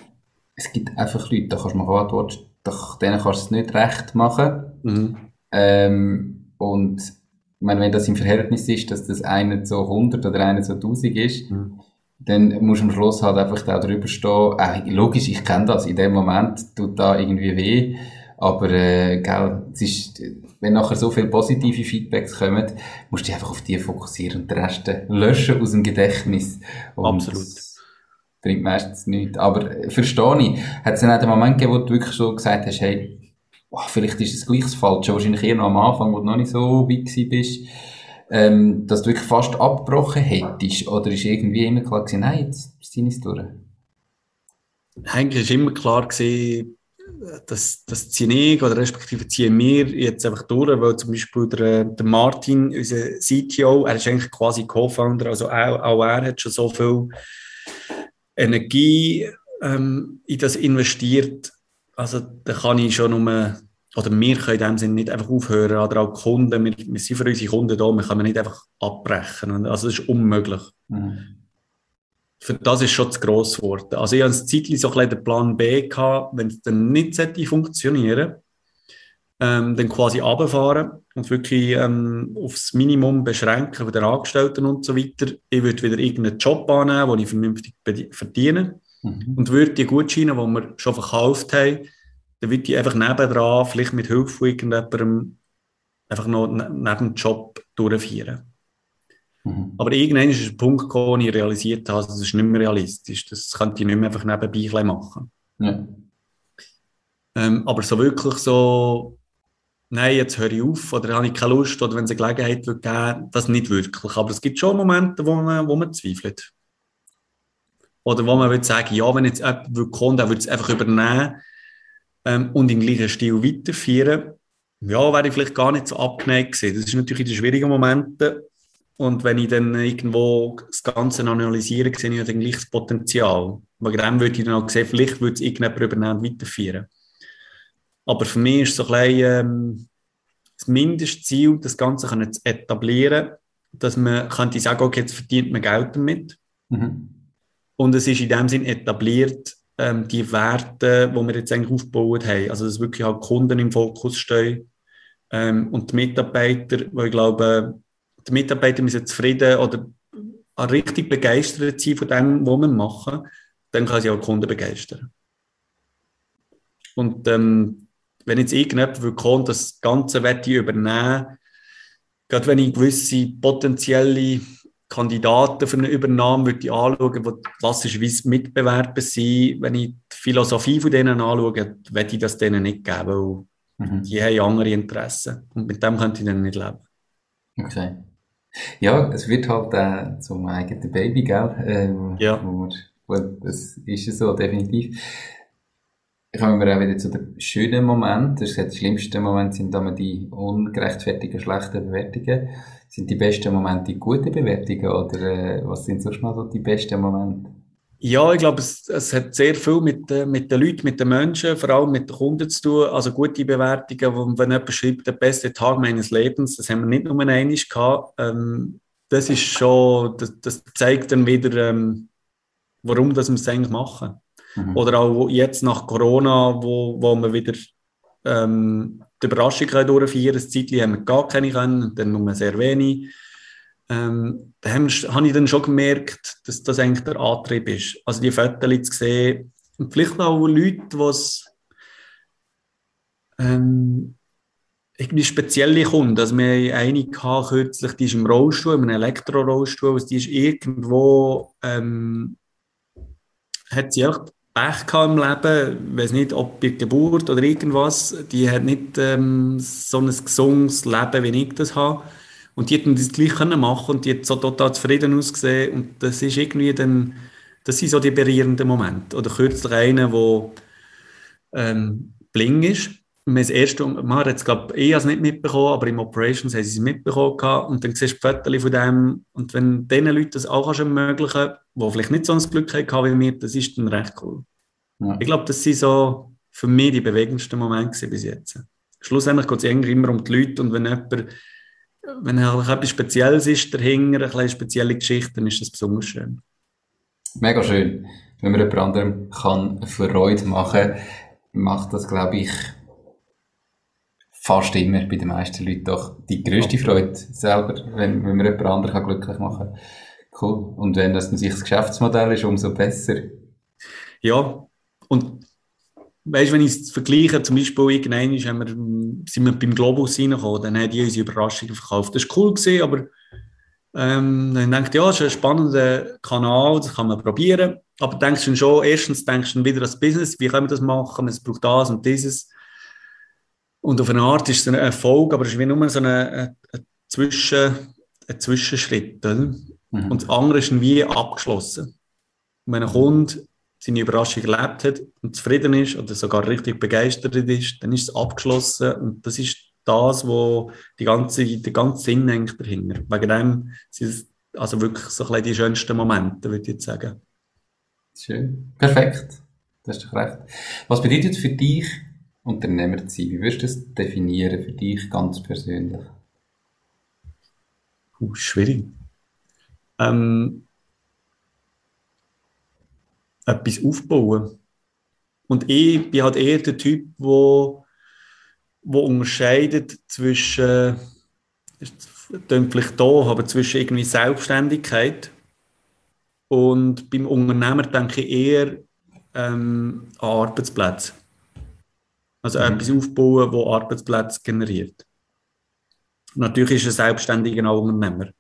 Es gibt einfach Leute, da kannst du machen, was da- denen kannst du es nicht recht machen. Mhm. Ähm, und ich meine, wenn das im Verhältnis ist, dass das eine zu 100 oder eine zu 1000 ist, Mhm. dann musst du am Schluss halt einfach da drüber stehen. Äh, logisch, ich kenne das. In dem Moment tut da irgendwie weh. Aber, äh, gell, es ist, wenn nachher so viele positive Feedbacks kommen, musst du dich einfach auf die fokussieren und den Rest löschen aus dem Gedächtnis. Und Absolut. Bringt meistens nichts. Aber äh, verstehe ich. Hat es dann auch den Moment gegeben, wo du wirklich so gesagt hast, hey, oh, vielleicht ist es gleich das wahrscheinlich eher noch am Anfang, wo du noch nicht so weit bist, ähm, dass du wirklich fast abgebrochen hättest? Oder ist irgendwie immer klar gewesen, nein, jetzt ich es durch? Eigentlich war immer klar, gewesen, dass das ziehe ich oder respektive ziehen wir jetzt einfach durch, weil zum Beispiel der, der Martin, unser CTO, er ist eigentlich quasi Co-Founder, also auch, auch er hat schon so viel Energie ähm, in das investiert. Also da kann ich schon nur, oder wir können in dem Sinne nicht einfach aufhören, oder auch Kunden, wir, wir sind für unsere Kunden da, wir können nicht einfach abbrechen. Also das ist unmöglich. Mhm. Für das ist schon zu gross geworden. Also ich hatte ein Zeitchen so ein den Plan B gehabt, wenn es dann nicht sollte funktionieren ähm, dann quasi runterfahren und wirklich ähm, aufs Minimum beschränken von den Angestellten und so weiter. Ich würde wieder irgendeinen Job annehmen, den ich vernünftig verdiene Mhm. und würde die Gutscheine, die wir schon verkauft haben, dann würde ich einfach nebendran, vielleicht mit Hilfe von irgendjemandem, einfach noch ne- neben dem Job durchführen. Mhm. Aber irgendwann ist ein Punkt gekommen, wo ich realisiert habe, das ist nicht mehr realistisch. Das könnte ich nicht mehr einfach nebenbei machen. Ja. Ähm, aber so wirklich so, nein, jetzt höre ich auf oder habe ich keine Lust oder wenn es eine Gelegenheit wird geben, das nicht wirklich. Aber es gibt schon Momente, wo man, wo man zweifelt. Oder wo man würde sagen, ja, wenn jetzt jemand würde kommen, würde es einfach übernehmen ähm, und im gleichen Stil weiterführen, ja, wäre ich vielleicht gar nicht so abgeneigt gewesen. Das ist natürlich in den schwierigen Momenten. Und wenn ich dann irgendwo das Ganze analysiere, sehe ich dann gleich das Potenzial. Wegen dem würde ich dann auch sehen, vielleicht würde es irgendjemand übernehmen und weiterführen. Aber für mich ist so ein bisschen, ähm, das Mindestziel, das Ganze können zu etablieren, dass man könnte sagen, okay, jetzt verdient man Geld damit. Mhm. Und es ist in dem Sinn etabliert, ähm, die Werte, die wir jetzt eigentlich aufgebaut haben. Also, dass wirklich halt Kunden im Fokus stehen ähm, und die Mitarbeiter, weil ich glaube, die Mitarbeiter müssen zufrieden oder richtig begeistert sein von dem, was wir machen. Dann kann sie auch die Kunden begeistern. Und ähm, wenn jetzt irgendjemand will kommen, das Ganze wette ich übernehmen, gerade wenn ich gewisse potenzielle Kandidaten für eine Übernahme würde ich anschauen, die klassischerweise Mitbewerber sind. Wenn ich die Philosophie von denen anschaue, würde ich das denen nicht geben, weil Mhm. die haben andere Interessen. Und mit dem könnte ich dann nicht leben. Okay. Ja, es wird halt äh, zum eigenen Baby, gell? Ähm, Ja. Wo wo, das ist es so, definitiv. Kommen wir auch wieder zu den schönen Momenten. Das schlimmsten Momente sind immer die ungerechtfertigten, schlechten Bewertungen. Sind die besten Momente die guten Bewertungen oder äh, was sind sonst noch so die besten Momente? Ja, ich glaube, es, es hat sehr viel mit, äh, mit den Leuten, mit den Menschen, vor allem mit den Kunden zu tun. Also gute Bewertungen, wenn jemand schreibt, der beste Tag meines Lebens, das haben wir nicht nur einmal gehabt. Ähm, das ist schon, das, das zeigt dann wieder, ähm, warum das wir es eigentlich machen. Mhm. Oder auch jetzt nach Corona, wo, wo wir wieder ähm, die Überraschung durchführen können. Zeitchen haben wir gar keine können, dann nur sehr wenig. Ähm, da habe ich dann schon gemerkt, dass das eigentlich der Antrieb ist. Also die Fotos zu sehen und vielleicht auch Leute, die ähm, irgendwie spezielle Kunden. Also wir haben eine gehabt, kürzlich, die ist im Rollstuhl, im Elektro-Rollstuhl, also die ist irgendwo, ähm, hat sie auch Pech im Leben, ich weiß nicht, ob bei Geburt oder irgendwas, die hat nicht ähm, so ein gesundes Leben, wie ich das habe. Und die hätten das gleich können machen und die hat so total zufrieden ausgesehen. Und das ist irgendwie dann, das sind so die berührenden Momente. Oder kürzlich einer, der ähm, bling ist. Und das erste, hat es, glaube ich, nicht mitbekommen, aber im Operations haben sie es mitbekommen gehabt. Und dann siehst du Fotos von dem. Und wenn diesen Leuten das auch kannst ermöglichen die vielleicht nicht so ein Glück hatten wie mir, das ist dann recht cool. Ja. Ich glaube, das sind so für mich die bewegendsten Momente bis jetzt. Schlussendlich geht es immer um die Leute und wenn jemand, wenn halt etwas Spezielles ist dahinter, eine spezielle Geschichte, dann ist das besonders schön. Mega schön. Wenn man jemand anderem kann Freude machen kann, macht das, glaube ich, fast immer bei den meisten Leuten doch die grösste Freude selber, wenn, wenn man jemand anderen glücklich machen kann. Cool. Und wenn das sich das Geschäftsmodell ist, umso besser. Ja, und weißt, wenn ich es vergleiche, zum Beispiel irgendwann wir, sind wir beim Globus reingekommen, dann haben die unsere Überraschungen verkauft. Das war cool, gewesen, aber ähm, dann denkt ja, es ist ein spannender Kanal, das kann man probieren. Aber denkst du schon, erstens denkst du wieder das Business, wie können wir das machen, es braucht das und dieses. Und auf eine Art ist es ein Erfolg, aber es ist wie nur so ein, ein, ein, Zwischen, ein Zwischenschritt. Mhm. Und das andere ist wie abgeschlossen. wenn ein Kunde seine Überraschung erlebt hat und zufrieden ist oder sogar richtig begeistert ist, dann ist es abgeschlossen und das ist das, wo die ganze, der ganze Sinn hängt dahinter. Wegen dem sind es also wirklich so ein die schönsten Momente, würde ich jetzt sagen. Schön. Perfekt. Das ist doch recht. Was bedeutet für dich Unternehmer zu sein? Wie würdest du das definieren für dich ganz persönlich? Uh, schwierig. Ähm, etwas aufbauen. Und ich bin halt eher der Typ, wo, wo unterscheidet zwischen, vielleicht da, aber zwischen irgendwie Selbstständigkeit und beim Unternehmer denke ich eher ähm, an Arbeitsplätze. Also mhm. etwas aufbauen, wo Arbeitsplätze generiert. Natürlich ist ein Selbstständiger auch Unternehmer.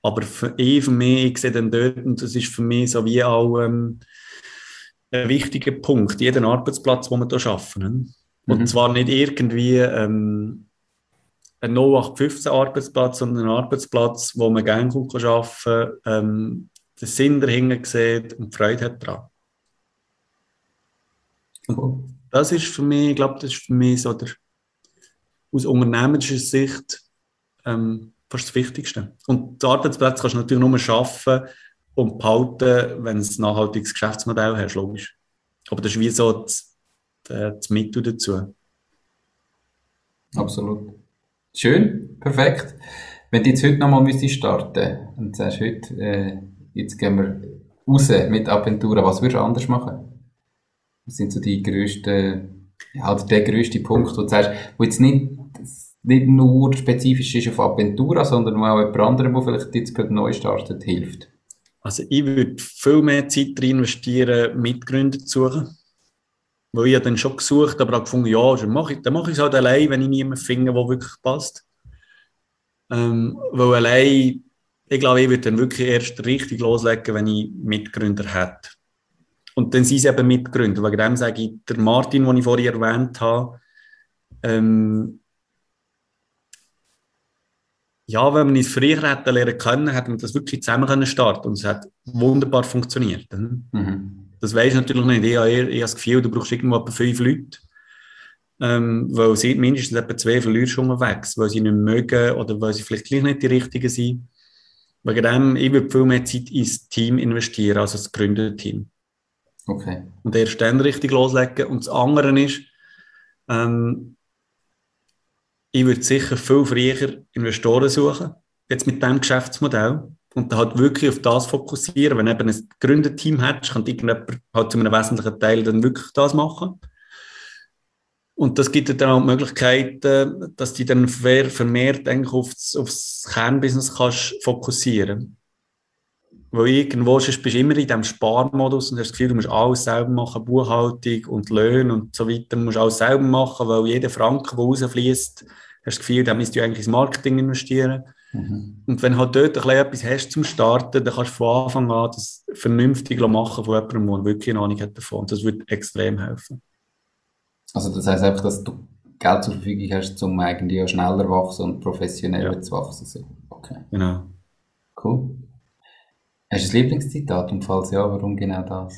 Aber für, ich, für mich, ich sehe dann dort, und das ist für mich so wie auch ähm, ein wichtiger Punkt, jeden Arbeitsplatz, den wir hier schaffen. Ne? Und mhm. zwar nicht irgendwie ähm, ein 0815-Arbeitsplatz, sondern ein Arbeitsplatz, wo man gerne arbeiten kann, ähm, den Sinn dahinter sieht und Freude hat daran. Cool. Das ist für mich, ich glaube, das ist für mich so der, aus unternehmerischer Sicht ähm, fast das Wichtigste. Und die Arbeitsplätze kannst du natürlich nur schaffen und behalten, wenn du ein nachhaltiges Geschäftsmodell hast, logisch. Aber das ist wie so das, das Mittel dazu. Absolut. Schön, perfekt. Wenn du jetzt heute nochmal starten und sagst, heute, äh, jetzt gehen wir raus mit Aventura, was würdest du anders machen? Was sind so die grössten, ja, der grösste Punkt, wo du sagst, wo jetzt nicht nicht nur spezifisch ist auf Aventura, sondern auch jemand anderem, der vielleicht jetzt gerade neu startet, hilft? Also ich würde viel mehr Zeit rein investieren, Mitgründer zu suchen. Weil ich dann schon gesucht aber auch gefunden, ja, dann mache ich, dann mache ich es halt allein, wenn ich niemanden finde, der wirklich passt. Ähm, weil allein, ich glaube, ich würde dann wirklich erst richtig loslegen, wenn ich Mitgründer hätte. Und dann sind sie eben Mitgründer. Wegen dem sage ich, der Martin, den ich vorhin erwähnt habe, ähm, ja, wenn man es früher hätte lernen können, hätte man das wirklich zusammen können starten und es hat wunderbar funktioniert. Mhm. Das weiß ich natürlich nicht. Ich habe, eher, ich habe das Gefühl, du brauchst irgendwo etwa fünf Leute, ähm, weil sie mindestens etwa zwei verlierst unterwegs, weil sie nicht mögen oder weil sie vielleicht gleich nicht die Richtigen sind. Wegen dem, ich würde viel mehr Zeit ins Team investieren, also das Gründerteam. Okay. Und erst dann richtig loslegen. Und das andere ist, ähm, ich würde sicher viel früher Investoren suchen, jetzt mit diesem Geschäftsmodell. Und dann halt wirklich auf das fokussieren. Wenn du eben ein Gründerteam hättest, kann irgendjemand halt zu einem wesentlichen Teil dann wirklich das machen. Und das gibt dann auch die Möglichkeit, dass du dann vermehrt eigentlich aufs, aufs Kernbusiness kannst fokussieren Weil irgendwo bist du immer in diesem Sparmodus und hast das Gefühl, du musst alles selber machen, Buchhaltung und Löhne und so weiter, du musst alles selber machen, weil jeder Franken, der rausfließt, hast das Gefühl, da müsst du eigentlich ins Marketing investieren. Mhm. Und wenn du halt dort ein etwas hast zum Starten, dann kannst du von Anfang an das vernünftig machen von jemandem, der wirklich eine Ahnung hat davon. Das würde extrem helfen. Also das heisst einfach, dass du Geld zur Verfügung hast, um eigentlich ja schneller wachsen und professioneller ja. zu wachsen. Okay. Genau. Cool. Hast du ein Lieblingszitat und falls ja, warum genau das?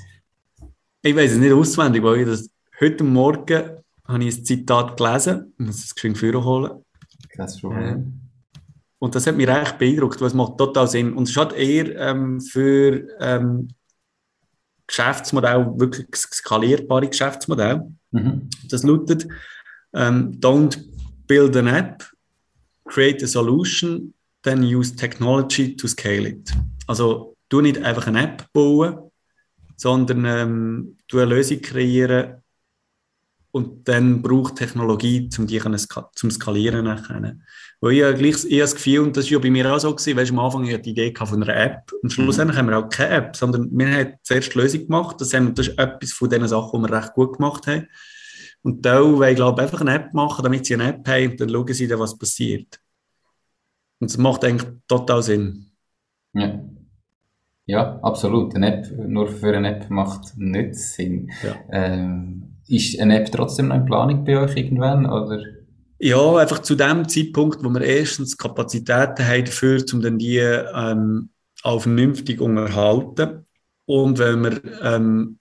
Ich weiß es nicht auswendig, weil ich das heute Morgen habe ich ein Zitat gelesen, ich muss es geschwind holen. Kein Problem. Und das hat mich recht beeindruckt, weil es macht total Sinn. Und es hat eher ähm, für ähm, Geschäftsmodell, wirklich skalierbare Geschäftsmodell. Mhm. Das lautet, ähm, don't build an app, create a solution, then use technology to scale it. Also, du nicht einfach eine App bauen, sondern ähm, du eine Lösung kreieren und dann braucht Technologie, um die zum Skalieren nachher. Weil ich, habe gleich, ich habe das Gefühl, und das war ja bei mir auch so, gewesen, weißt, am Anfang hatte ich die Idee von einer App und schlussendlich mhm. haben wir auch keine App, sondern wir haben zuerst die Lösung gemacht, das, haben, das ist etwas von den Sachen, die wir recht gut gemacht haben. Und da wollen ich glaube einfach eine App machen, damit sie eine App haben und dann schauen sie dann, was passiert. Und das macht eigentlich total Sinn. Ja. Ja, absolut. Eine App nur für eine App macht nicht Sinn. Ja. Ähm, ist eine App trotzdem noch in Planung bei euch irgendwann? Oder? Ja, einfach zu dem Zeitpunkt, wo wir erstens Kapazitäten haben dafür, um dann die ähm, auch vernünftig unterhalten. Und wenn wir ähm,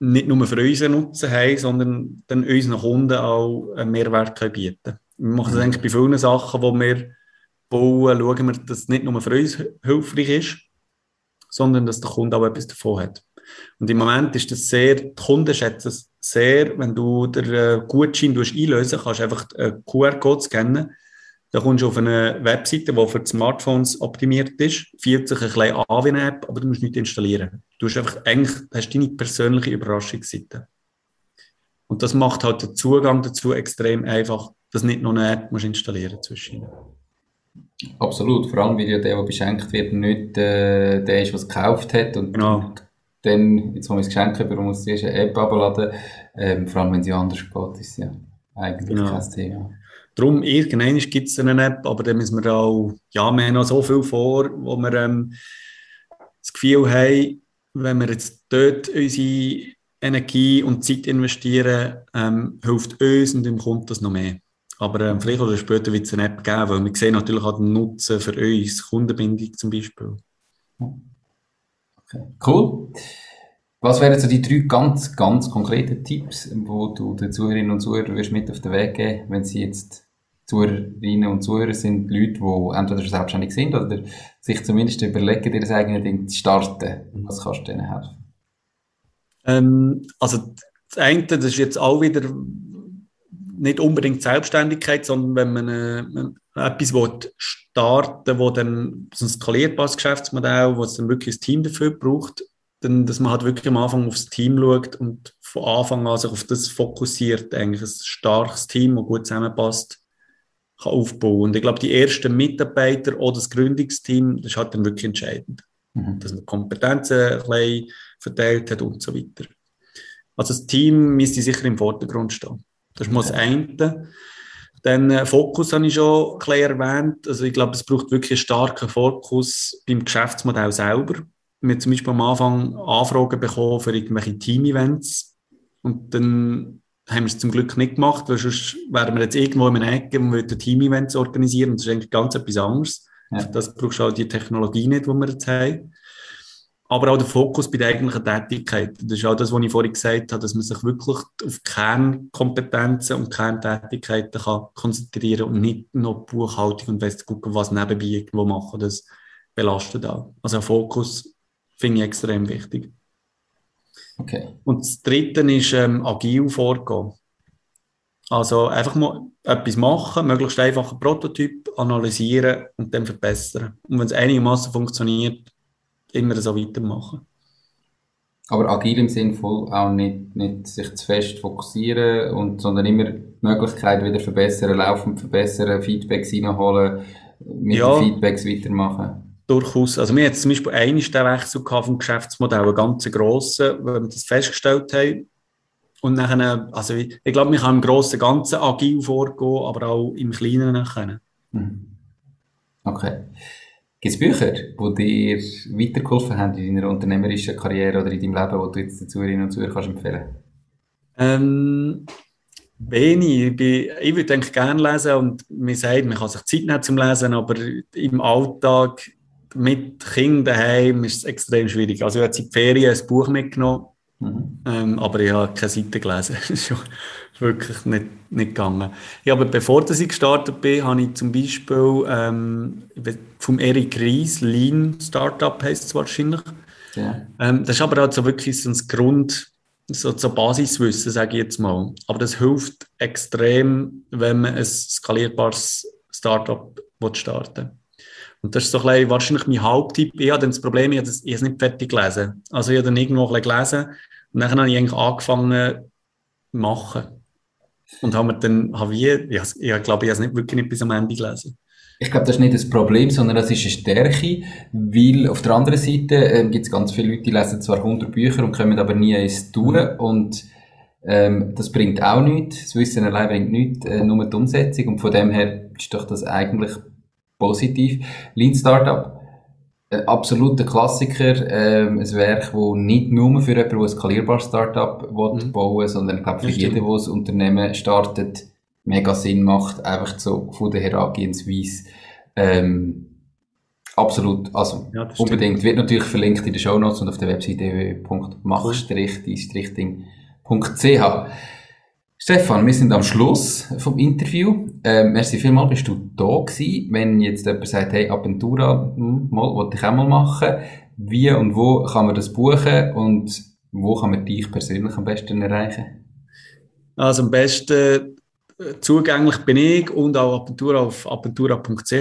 nicht nur für unseren Nutzen haben, sondern dann unseren Kunden auch einen Mehrwert können bieten Wir machen das mhm. eigentlich bei vielen Sachen, die wir bauen, schauen wir, dass es nicht nur für uns hilfreich ist, sondern dass der Kunde auch etwas davon hat. Und im Moment ist das sehr, die Kunden schätzen es sehr, wenn du den äh, Gutschein einlösen kannst, einfach einen QR-Code scannen, dann kommst du auf eine Webseite, die für Smartphones optimiert ist, fühlt sich ein bisschen an wie eine App, aber du musst nicht installieren. Du hast einfach eigentlich, hast deine persönliche Überraschungsseite. Und das macht halt den Zugang dazu extrem einfach, dass nicht noch eine App musst installieren zwischen Absolut, vor allem, weil ja der, der beschenkt wird, nicht äh, der ist, der es gekauft hat und genau dann, jetzt wo wir es geschenkt haben, muss zuerst eine App abladen. Ähm, vor allem, wenn sie anders geht, ist ja eigentlich genau. kein Thema. Darum, irgendwann gibt es eine App, aber dann müssen wir auch, ja, wir haben noch so viel vor, wo wir ähm, das Gefühl haben, wenn wir jetzt dort unsere Energie und Zeit investieren, ähm, hilft uns und dem kommt das noch mehr. Aber ähm, vielleicht oder später wird es eine App geben, weil wir sehen natürlich auch den Nutzen für uns, Kundenbindung zum Beispiel. Okay. Cool. Was wären so die drei ganz, ganz konkreten Tipps, wo du den Zuhörerinnen und Zuhörern mit auf den Weg geben wenn sie jetzt Zuhörerinnen und Zuhörer sind, Leute, die entweder schon selbstständig sind oder sich zumindest überlegen, ihr eigenes Ding zu starten. Was kannst du denen helfen? Ähm, also das eine, das ist jetzt auch wieder nicht unbedingt Selbstständigkeit, sondern wenn man, äh, etwas starten will, wo dann so ein skalierbares Geschäftsmodell, wo es dann wirklich ein Team dafür braucht, dann, dass man halt wirklich am Anfang aufs Team schaut und von Anfang an sich auf das fokussiert, eigentlich ein starkes Team, das gut zusammenpasst, kann aufbauen. Und ich glaube, die ersten Mitarbeiter oder das Gründungsteam, das ist halt dann wirklich entscheidend. Mhm. Dass man Kompetenzen ein bisschen verteilt hat und so weiter. Also das Team müsste sicher im Vordergrund stehen. Das ist mal das eine. Dann äh, Fokus habe ich schon ein bisschen erwähnt. Also ich glaube, es braucht wirklich einen starken Fokus beim Geschäftsmodell selber. Wir haben zum Beispiel am Anfang Anfragen bekommen für irgendwelche Team-Events und dann haben wir es zum Glück nicht gemacht, weil sonst wären wir jetzt irgendwo in einer Ecke und würden Team-Events organisieren und das ist eigentlich ganz etwas anderes. Ja. Das brauchst du auch die Technologie nicht, die wir jetzt haben aber auch der Fokus bei der eigentlichen Tätigkeit. Das ist auch das, was ich vorhin gesagt habe, dass man sich wirklich auf Kernkompetenzen und Kerntätigkeiten kann konzentrieren und nicht noch Buchhaltung und weiss gucken, was nebenbei irgendwo machen. Das belastet auch. Also Fokus finde ich extrem wichtig. Okay. Und das Dritte ist ähm, agil vorgehen. Also einfach mal etwas machen, möglichst einfach einen Prototyp analysieren und dann verbessern. Und wenn es einigermaßen funktioniert, immer so weitermachen. Aber agil im Sinn von auch nicht, nicht sich zu fest fokussieren, und, sondern immer die Möglichkeit wieder verbessern, laufend verbessern, Feedbacks reinholen, mit ja, den Feedbacks weitermachen. Durchaus. Also wir hatten zum Beispiel einen Wechsel vom Geschäftsmodell, einen ganz grossen, weil wir das festgestellt haben. Und nachher, also ich, ich glaube, wir können im Großen und Ganzen agil vorgehen, aber auch im Kleinen können. Mhm. Okay. Gibt es Bücher, die dir weitergeholfen haben in deiner unternehmerischen Karriere oder in deinem Leben, die du jetzt den Zuhörerinnen und Zuhörern kannst empfehlen ähm, Wenig. Ich, bin, ich würde eigentlich gerne lesen und mir sagt, man kann sich Zeit nehmen zum Lesen, aber im Alltag mit Kindern daheim ist es extrem schwierig. Also ich habe in Ferien ein Buch mitgenommen, mhm. ähm, aber ich habe keine Seite gelesen. wirklich nicht, nicht gegangen. Ja, aber bevor ich gestartet bin, habe ich zum Beispiel ähm, vom Eric Ries, Lean Startup heißt es wahrscheinlich. Ja. Ähm, das ist aber auch so wirklich so ein Grund, so, so Basiswissen, sage ich jetzt mal. Aber das hilft extrem, wenn man ein skalierbares Startup starten will. Und das ist so ein bisschen, wahrscheinlich mein Haupttipp. Ich habe dann das Problem, ich habe, das, ich habe es nicht fertig gelesen. Also ich habe dann irgendwo ein gelesen und dann habe ich eigentlich angefangen zu machen. Und habe mir dann, habe ich, ich, ich glaube, ich habe es nicht, wirklich nicht bis am Ende gelesen. Ich glaube, das ist nicht das Problem, sondern das ist eine Stärke, weil auf der anderen Seite äh, gibt es ganz viele Leute, die lesen zwar 100 Bücher und kommen aber nie ins Tun und ähm, das bringt auch nichts. Das Wissen allein bringt nichts, äh, nur die Umsetzung und von dem her ist doch das eigentlich positiv. Lean Startup, absoluter Klassiker, ähm, ein Werk, das nicht nur für jemanden, der ein skalierbares Startup mhm. bauen will, sondern ich glaube für jeden, der ein Unternehmen startet, mega Sinn macht, einfach so von der Herangehensweise. Ähm, absolut, also ja, unbedingt. Wird natürlich verlinkt in den Show Notes und auf der Webseite www.mach-ding.ch. Stefan, wir sind am Schluss vom Interview. Ähm, merci vielmals, bist du da gewesen. Wenn jetzt jemand sagt, hey, Aventura, hm, mal, wollte ich auch mal machen. Wie und wo kann man das buchen und wo kann man dich persönlich am besten erreichen? Also am besten äh, zugänglich bin ich und auch Aventura auf aventura.ch.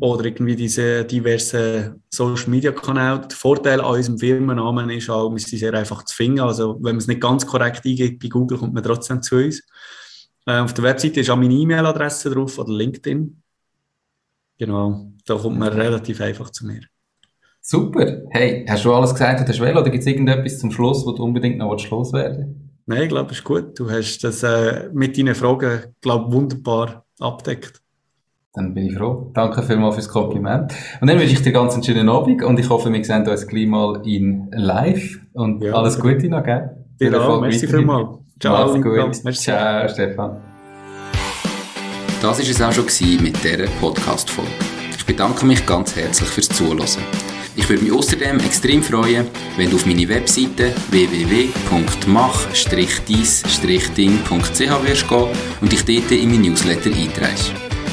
oder irgendwie diese diversen Social Media Kanäle. Der Vorteil an unserem Firmennamen ist auch, wir sind sehr einfach zu finden. Also, wenn man es nicht ganz korrekt eingibt bei Google, kommt man trotzdem zu uns. Äh, auf der Webseite ist auch meine E-Mail-Adresse drauf oder LinkedIn. Genau, da kommt man relativ einfach zu mir. Super. Hey, hast du alles gesagt, was du willst, oder gibt es irgendetwas zum Schluss, wo du unbedingt noch loswerden willst? Nein, ich glaube, es ist gut. Du hast das äh, mit deinen Fragen, glaube wunderbar abdeckt. Dann bin ich froh. Danke vielmals fürs Kompliment. Und dann wünsche ich dir ganz einen schönen Abend und ich hoffe, wir sehen uns gleich mal in live. Und ja, alles Gute noch, gell? Dir auch. Merci vielmals. Ciao. Mach's gut. Merci. Ciao, Stefan. Das war es auch schon mit dieser Podcast-Folge. Ich bedanke mich ganz herzlich fürs Zuhören. Ich würde mich außerdem extrem freuen, wenn du auf meine Webseite www.mach-dies-ding.ch wirst gehen und dich dort in mein Newsletter einträgst.